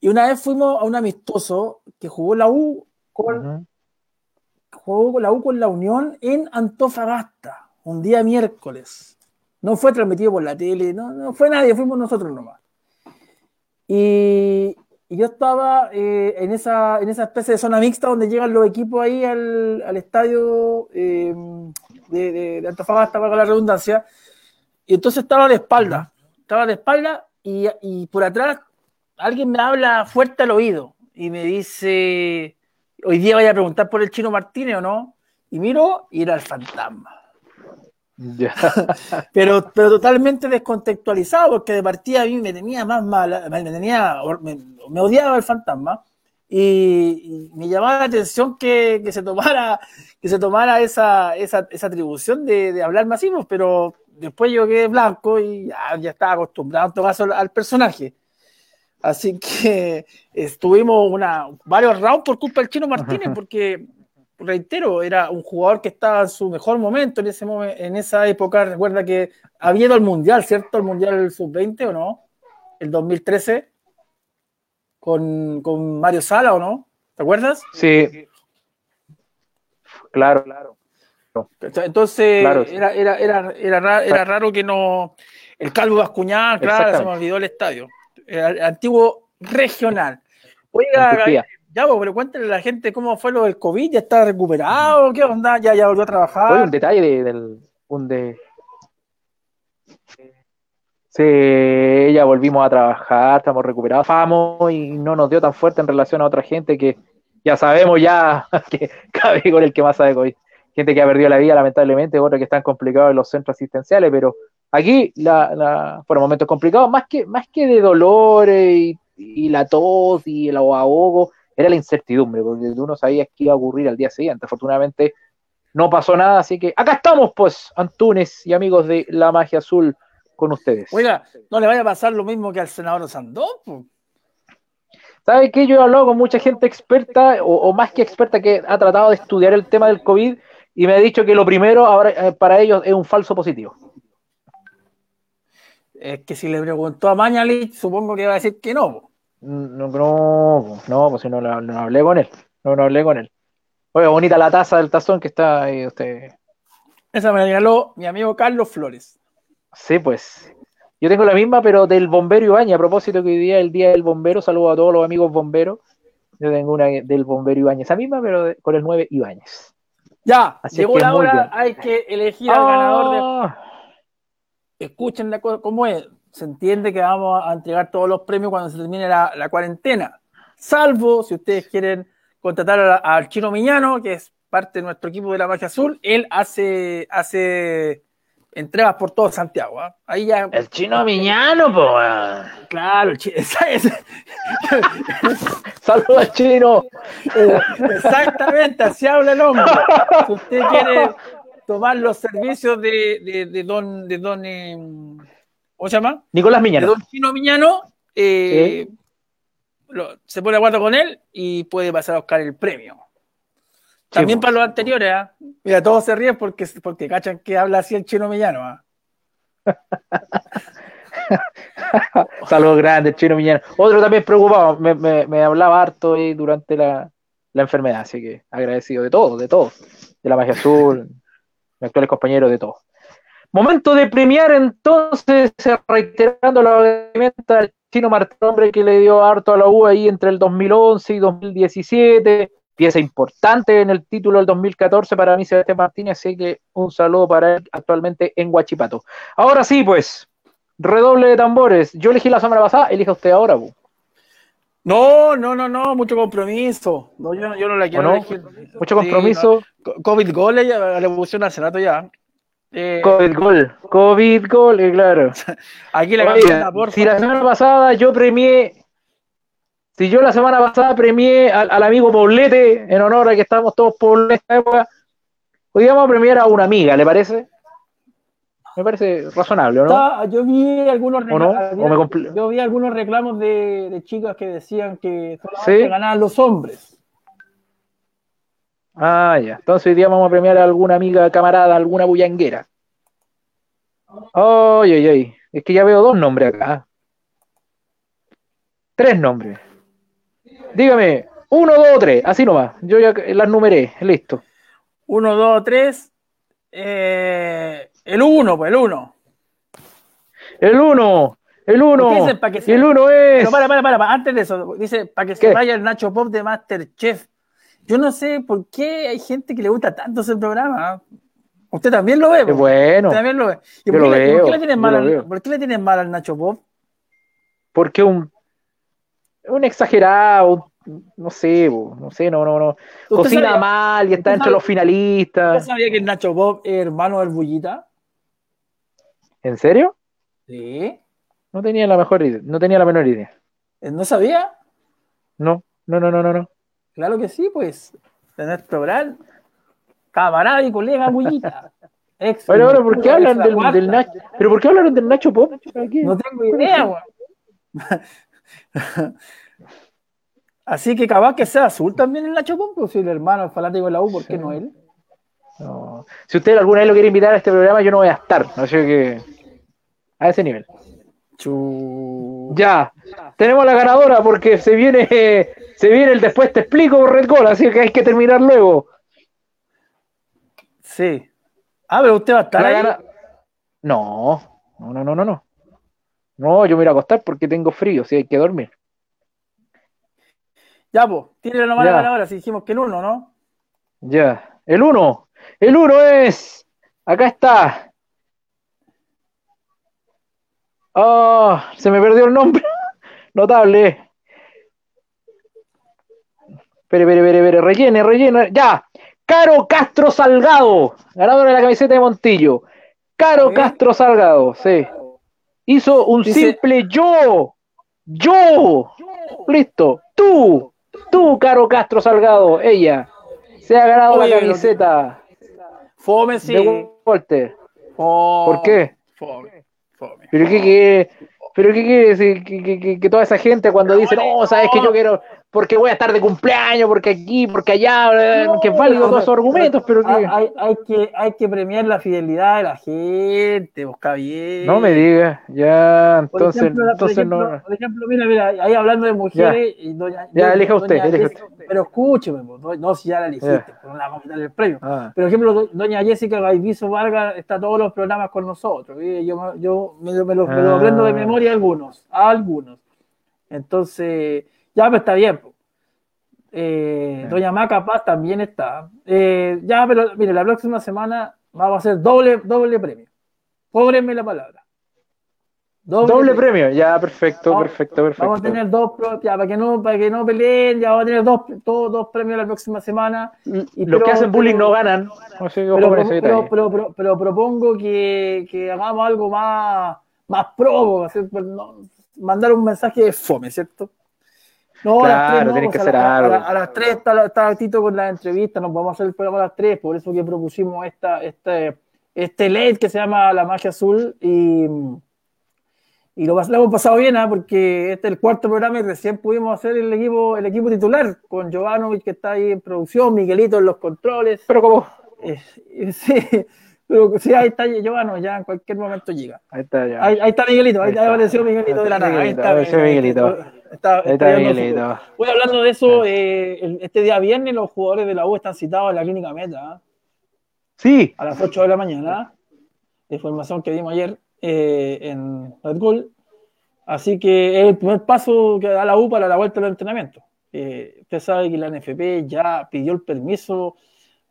S1: Y una vez fuimos a un amistoso que jugó la U con, jugó la U con la Unión en Antofagasta, un día miércoles. No fue transmitido por la tele, no, no fue nadie, fuimos nosotros nomás. Y, yo estaba eh, en, esa, en esa especie de zona mixta donde llegan los equipos ahí al, al estadio eh, de, de, Antofagasta, para la redundancia. Y entonces estaba de espalda, estaba de espalda y, y por atrás alguien me habla fuerte al oído y me dice, hoy día vaya a preguntar por el chino Martínez o no. Y miro y era el fantasma. *laughs* pero, pero totalmente descontextualizado, porque de partida a mí me tenía más mal, me, tenía, me, odiaba el fantasma. Y, me llamaba la atención que, se tomara, que se tomara esa, esa, esa atribución de, de, hablar masivos, pero después yo quedé blanco y ya, estaba acostumbrado en todo caso al, personaje. Así que estuvimos una, varios rounds por culpa del Chino Martínez, porque reitero, era un jugador que estaba en su mejor momento en, ese en esa época. Recuerda que había ido al Mundial, ¿cierto? El Mundial Sub-20 o no? El 2013 con, con, Mario Sala o no? ¿Te acuerdas?
S2: Sí. Claro, claro.
S1: Entonces Era, era, era, era, raro, que no. El Calvo Bascuñán, claro, se me olvidó el estadio. El antiguo regional. Oiga, ya, pero cuéntale a la gente cómo fue lo del COVID, ¿ya está recuperado? ¿Qué onda? ¿Ya, ya volvió a trabajar?
S2: Oye, un detalle de, del... Un de... Sí, ya volvimos a trabajar, estamos recuperados, vamos y no nos dio tan fuerte en relación a otra gente que ya sabemos ya *laughs* que cabe con el que más sabe COVID. Gente que ha perdido la vida, lamentablemente, otros que están complicados en los centros asistenciales, pero aquí la, la, fueron momentos complicados, más que, más que de dolores y, y la tos y el ahogo, era la incertidumbre, porque tú no sabías qué iba a ocurrir al día siguiente. Afortunadamente no pasó nada, así que acá estamos, pues, Antunes y amigos de la magia azul con ustedes.
S1: Oiga, no le vaya a pasar lo mismo que al senador Sandó.
S2: ¿Sabe qué? Yo he hablado con mucha gente experta, o, más que experta, que ha tratado de estudiar el tema del COVID y me ha dicho que lo primero ahora, eh, para ellos es un falso positivo.
S1: Es que si le preguntó a Mañalich, supongo que va a decir que no.
S2: No, no, no, pues si no, no, hablé con él. No, no hablé con él. Oye, bonita la taza del tazón que está ahí usted.
S1: Esa me la regaló mi amigo Carlos Flores.
S2: Sí, pues. Yo tengo la misma, pero del bombero Ibañez. A propósito que hoy día es el día del bombero, saludo a todos los amigos bomberos. Yo tengo una del bombero Ibañez, esa misma, pero con el 9 Ibáñez.
S1: Ya, llegó la hora, hay que elegir al ganador de. Ah. Escuchen la cosa, cómo es se entiende que vamos a entregar todos los premios cuando se termine la, cuarentena. Salvo si ustedes quieren contratar al Chino Miñano, que es parte de nuestro equipo de la magia azul, él hace, hace entregas por todo Santiago. ¿ah? Ahí ya.
S2: El chino miñano, po.
S1: Claro, el chino. *laughs*
S2: Saludos al chino.
S1: Exactamente, así habla el hombre. Si usted quiere tomar los servicios de, de, don, de don eh, ¿cómo se llama?
S2: Nicolás Miñano.
S1: De don Chino Miñano, eh, se pone de acuerdo con él y puede pasar a buscar el premio. También para los anteriores, ¿ah? Mira, todos se ríen porque, porque cachan que habla así el chino Millano, ¿ah? *laughs*
S2: Saludos grandes, chino Millano. Otro también preocupado, me, hablaba harto ahí durante la, enfermedad, así que agradecido de todo, de todo. De la magia azul, *laughs* mis actuales compañeros, de todo. Momento de premiar entonces, reiterando la agradecimiento al chino Martín, hombre que le dio harto a la U ahí entre el 2011 y 2017 pieza importante en el título del 2014 para mí, Sebastián Martínez, así que un saludo para él actualmente en Huachipato. Ahora sí, pues, redoble de tambores. Yo elegí la semana pasada, elija usted ahora,
S1: No, no, no, no, mucho compromiso. No, yo, yo no la quiero elegir.
S2: Mucho compromiso.
S1: COVID gol, ya le pusieron al Senato ya.
S2: Eh, COVID gol, COVID gol, eh, claro. *laughs*
S1: Aquí la
S2: Si la semana pasada yo premié si yo la semana pasada premié al, amigo Poblete, en honor a que estamos todos por esta época, hoy vamos a premiar a una amiga, ¿le parece? Me parece razonable, ¿no?
S1: yo vi algunos reclamos, yo vi algunos reclamos de, chicas que decían que solamente ganaban los hombres.
S2: Ah, ya. Entonces hoy día vamos a premiar a alguna amiga, camarada, alguna bullanguera. Ay, ay, ay. Es que ya veo dos nombres acá. Tres nombres. Dígame, uno, dos, tres, así nomás. Yo ya las numeré, listo.
S1: Uno, dos, tres. Eh, el uno, pues el uno.
S2: El uno, el uno. el uno es.
S1: para, para, para, antes de eso, dice, para que se vaya el Nacho Pop de Masterchef. Yo no sé por qué hay gente que le gusta tanto ese programa. Usted también lo ve.
S2: bueno.
S1: Usted también lo ve. ¿Y por, qué, le tienen mal al, ¿Por qué le tienen mal al Nacho Pop?
S2: Porque un un exagerado, no sé, no sé, no, no, no. Cocina mal y está entre los finalistas.
S1: ¿Usted sabía que el Nacho Bob es hermano del Bullita?
S2: ¿En serio?
S1: Sí.
S2: No tenía la mejor idea, no tenía la menor idea.
S1: ¿No sabía?
S2: No, no, no, no, no.
S1: Claro que sí, pues. De nuestro gran camarada y colega Bullita. *laughs*
S2: Pero ahora, ¿por qué hablan del, Nacho? ¿Pero por qué hablaron del Nacho Pop?
S1: No tengo idea, weón. *laughs* Así que capaz que sea azul también el Nacho Pompo, si el hermano es fanático de la U, ¿por qué no él?
S2: Si usted alguna vez lo quiere invitar a este programa, yo no voy a estar. No sé que. A ese nivel. Ya. Tenemos la ganadora porque se viene, *laughs* se viene el después te explico Red Goal, así que hay que terminar luego.
S1: Sí. Ah, pero usted va a estar ahí.
S2: No, no, no, no, no. No, yo me voy a acostar porque tengo frío, si hay que dormir.
S1: Ya, pues, tiene la mala ganadora, si dijimos que el uno, ¿no?
S2: Ya, el uno. El uno es. Acá está. Ah, se me perdió el nombre. *laughs* Notable. Espere, espere, espere, espere. Rellene, rellene. Ya. Caro Castro Salgado. Ganadora de la camiseta de Montillo. Caro Castro Salgado, sí. Hizo un simple yo. Yo. Listo. Tú. Tú, Caro Castro Salgado. Ella. Se ha ganado la camiseta.
S1: Fome, sí.
S2: De Walter. ¿Por qué?
S1: Fome. Fome.
S2: ¿Pero qué, qué, pero qué quiere decir? Que, que, toda esa gente cuando dice, no, sabes que yo quiero porque voy a estar de cumpleaños, porque aquí, porque allá, que es válido todos esos argumentos, pero
S1: que... Hay, hay, que... hay que premiar la fidelidad de la gente, busca bien.
S2: No me digas, ya, entonces, entonces no.
S1: Por ejemplo, mira, mira, ahí hablando de mujeres,
S2: ya, y doña, ya elija usted, elija usted.
S1: Pero escúcheme, no, si ya la elegiste, pero no la vamos a quitar el premio. Ah. Por ejemplo, doña Jessica Gaiviso Vargas está todos los programas con nosotros, yo, yo me, me, lo, me lo aprendo de ah. memoria algunos, a algunos. Entonces ya, pues está bien. Eh, Doña Maca Paz también está. Eh, ya, pero mire, la próxima semana vamos a hacer doble, doble premio. Cóbrenme la palabra.
S2: Doble, premio, ya, perfecto, perfecto, perfecto.
S1: Vamos a tener dos, ya, para que no, para que no peleen, ya vamos a tener dos, todos dos premios la próxima semana.
S2: Y, Los que hacen bullying no ganan.
S1: pero, pero, pero, propongo que, que, hagamos algo más, más pro, pues, mandar un mensaje de fome, ¿cierto?
S2: No, claro, a las 3 que hacer algo.
S1: A, las 3 está, está Tito con la entrevista, nos vamos a hacer el programa a las 3, por eso que propusimos esta, este, este LED que se llama La Magia Azul y y lo, hemos pasado bien, ¿eh? porque este es el cuarto programa y recién pudimos hacer el equipo, el equipo titular, con Jovanovic que está ahí en producción, Miguelito en los controles.
S2: Pero como.
S1: Eh, *laughs* sí, pero sí, ahí está Jovano, ya en cualquier momento llega.
S2: Ahí está, ya.
S1: Ahí, está Miguelito, ahí, apareció Miguelito de la nada. Ahí está,
S2: Miguelito.
S1: Está, está, Miguelito. Voy hablando de eso, eh, este día viernes los jugadores de la U están citados en la clínica Meta.
S2: Sí.
S1: A las 8 de la mañana. Información que dimos ayer eh, en Red Bull. Así que es el primer paso que da la U para la vuelta del entrenamiento. Eh, usted sabe que la NFP ya pidió el permiso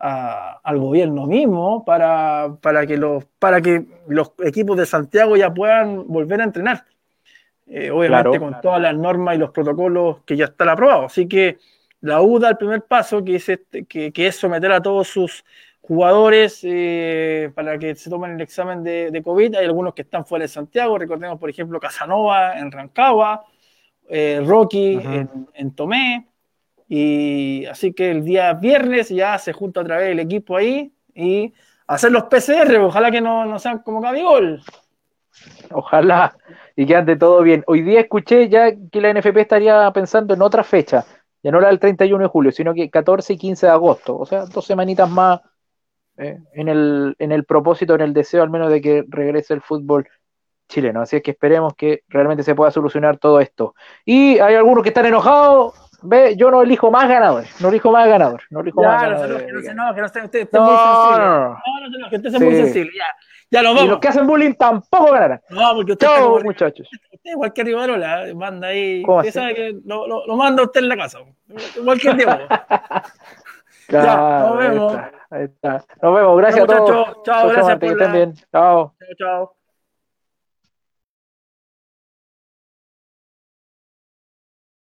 S1: al gobierno mismo para, para, que los, para que los equipos de Santiago ya puedan volver a entrenar. Eh, obviamente con todas las normas y los protocolos que ya están aprobados. Así que la U da el primer paso, que es, este, que, que es someter a todos sus jugadores eh, para que se tomen el examen de, COVID. Hay algunos que están fuera de Santiago, recordemos por ejemplo Casanova en Rancagua, eh, Rocky en, Tomé. Y así que el día viernes ya se junta otra vez el equipo ahí y hacer los PCR, ojalá que no, no sean como Gabigol.
S2: Ojalá y que ande todo bien. Hoy día escuché ya que la NFP estaría pensando en otra fecha, ya no la del 31 de julio, sino que 14 y 15 de agosto, o sea, dos semanitas más eh, en, el, en el propósito, en el deseo al menos de que regrese el fútbol chileno. Así es que esperemos que realmente se pueda solucionar todo esto. Y hay algunos que están enojados. Ve, yo no elijo más ganadores, no elijo más ganadores, no elijo más ganadores.
S1: Que no se enoje, que no ustedes no. No, no, no, no, que ustedes sí. muy sensibles, ya. Ya lo vamos. Y
S2: los que hacen bullying tampoco ganarán.
S1: No, porque usted
S2: Chau, como, muchachos.
S1: Usted cualquier Rivarola manda ahí. Usted sabe que lo, lo, lo, manda usted en la casa. Cualquier tiempo.
S2: Claro, *laughs* ya, nos vemos. Ahí está, Nos vemos. Gracias a todos.
S1: Chao, gracias por
S2: que. Chao.
S1: Chao, chao.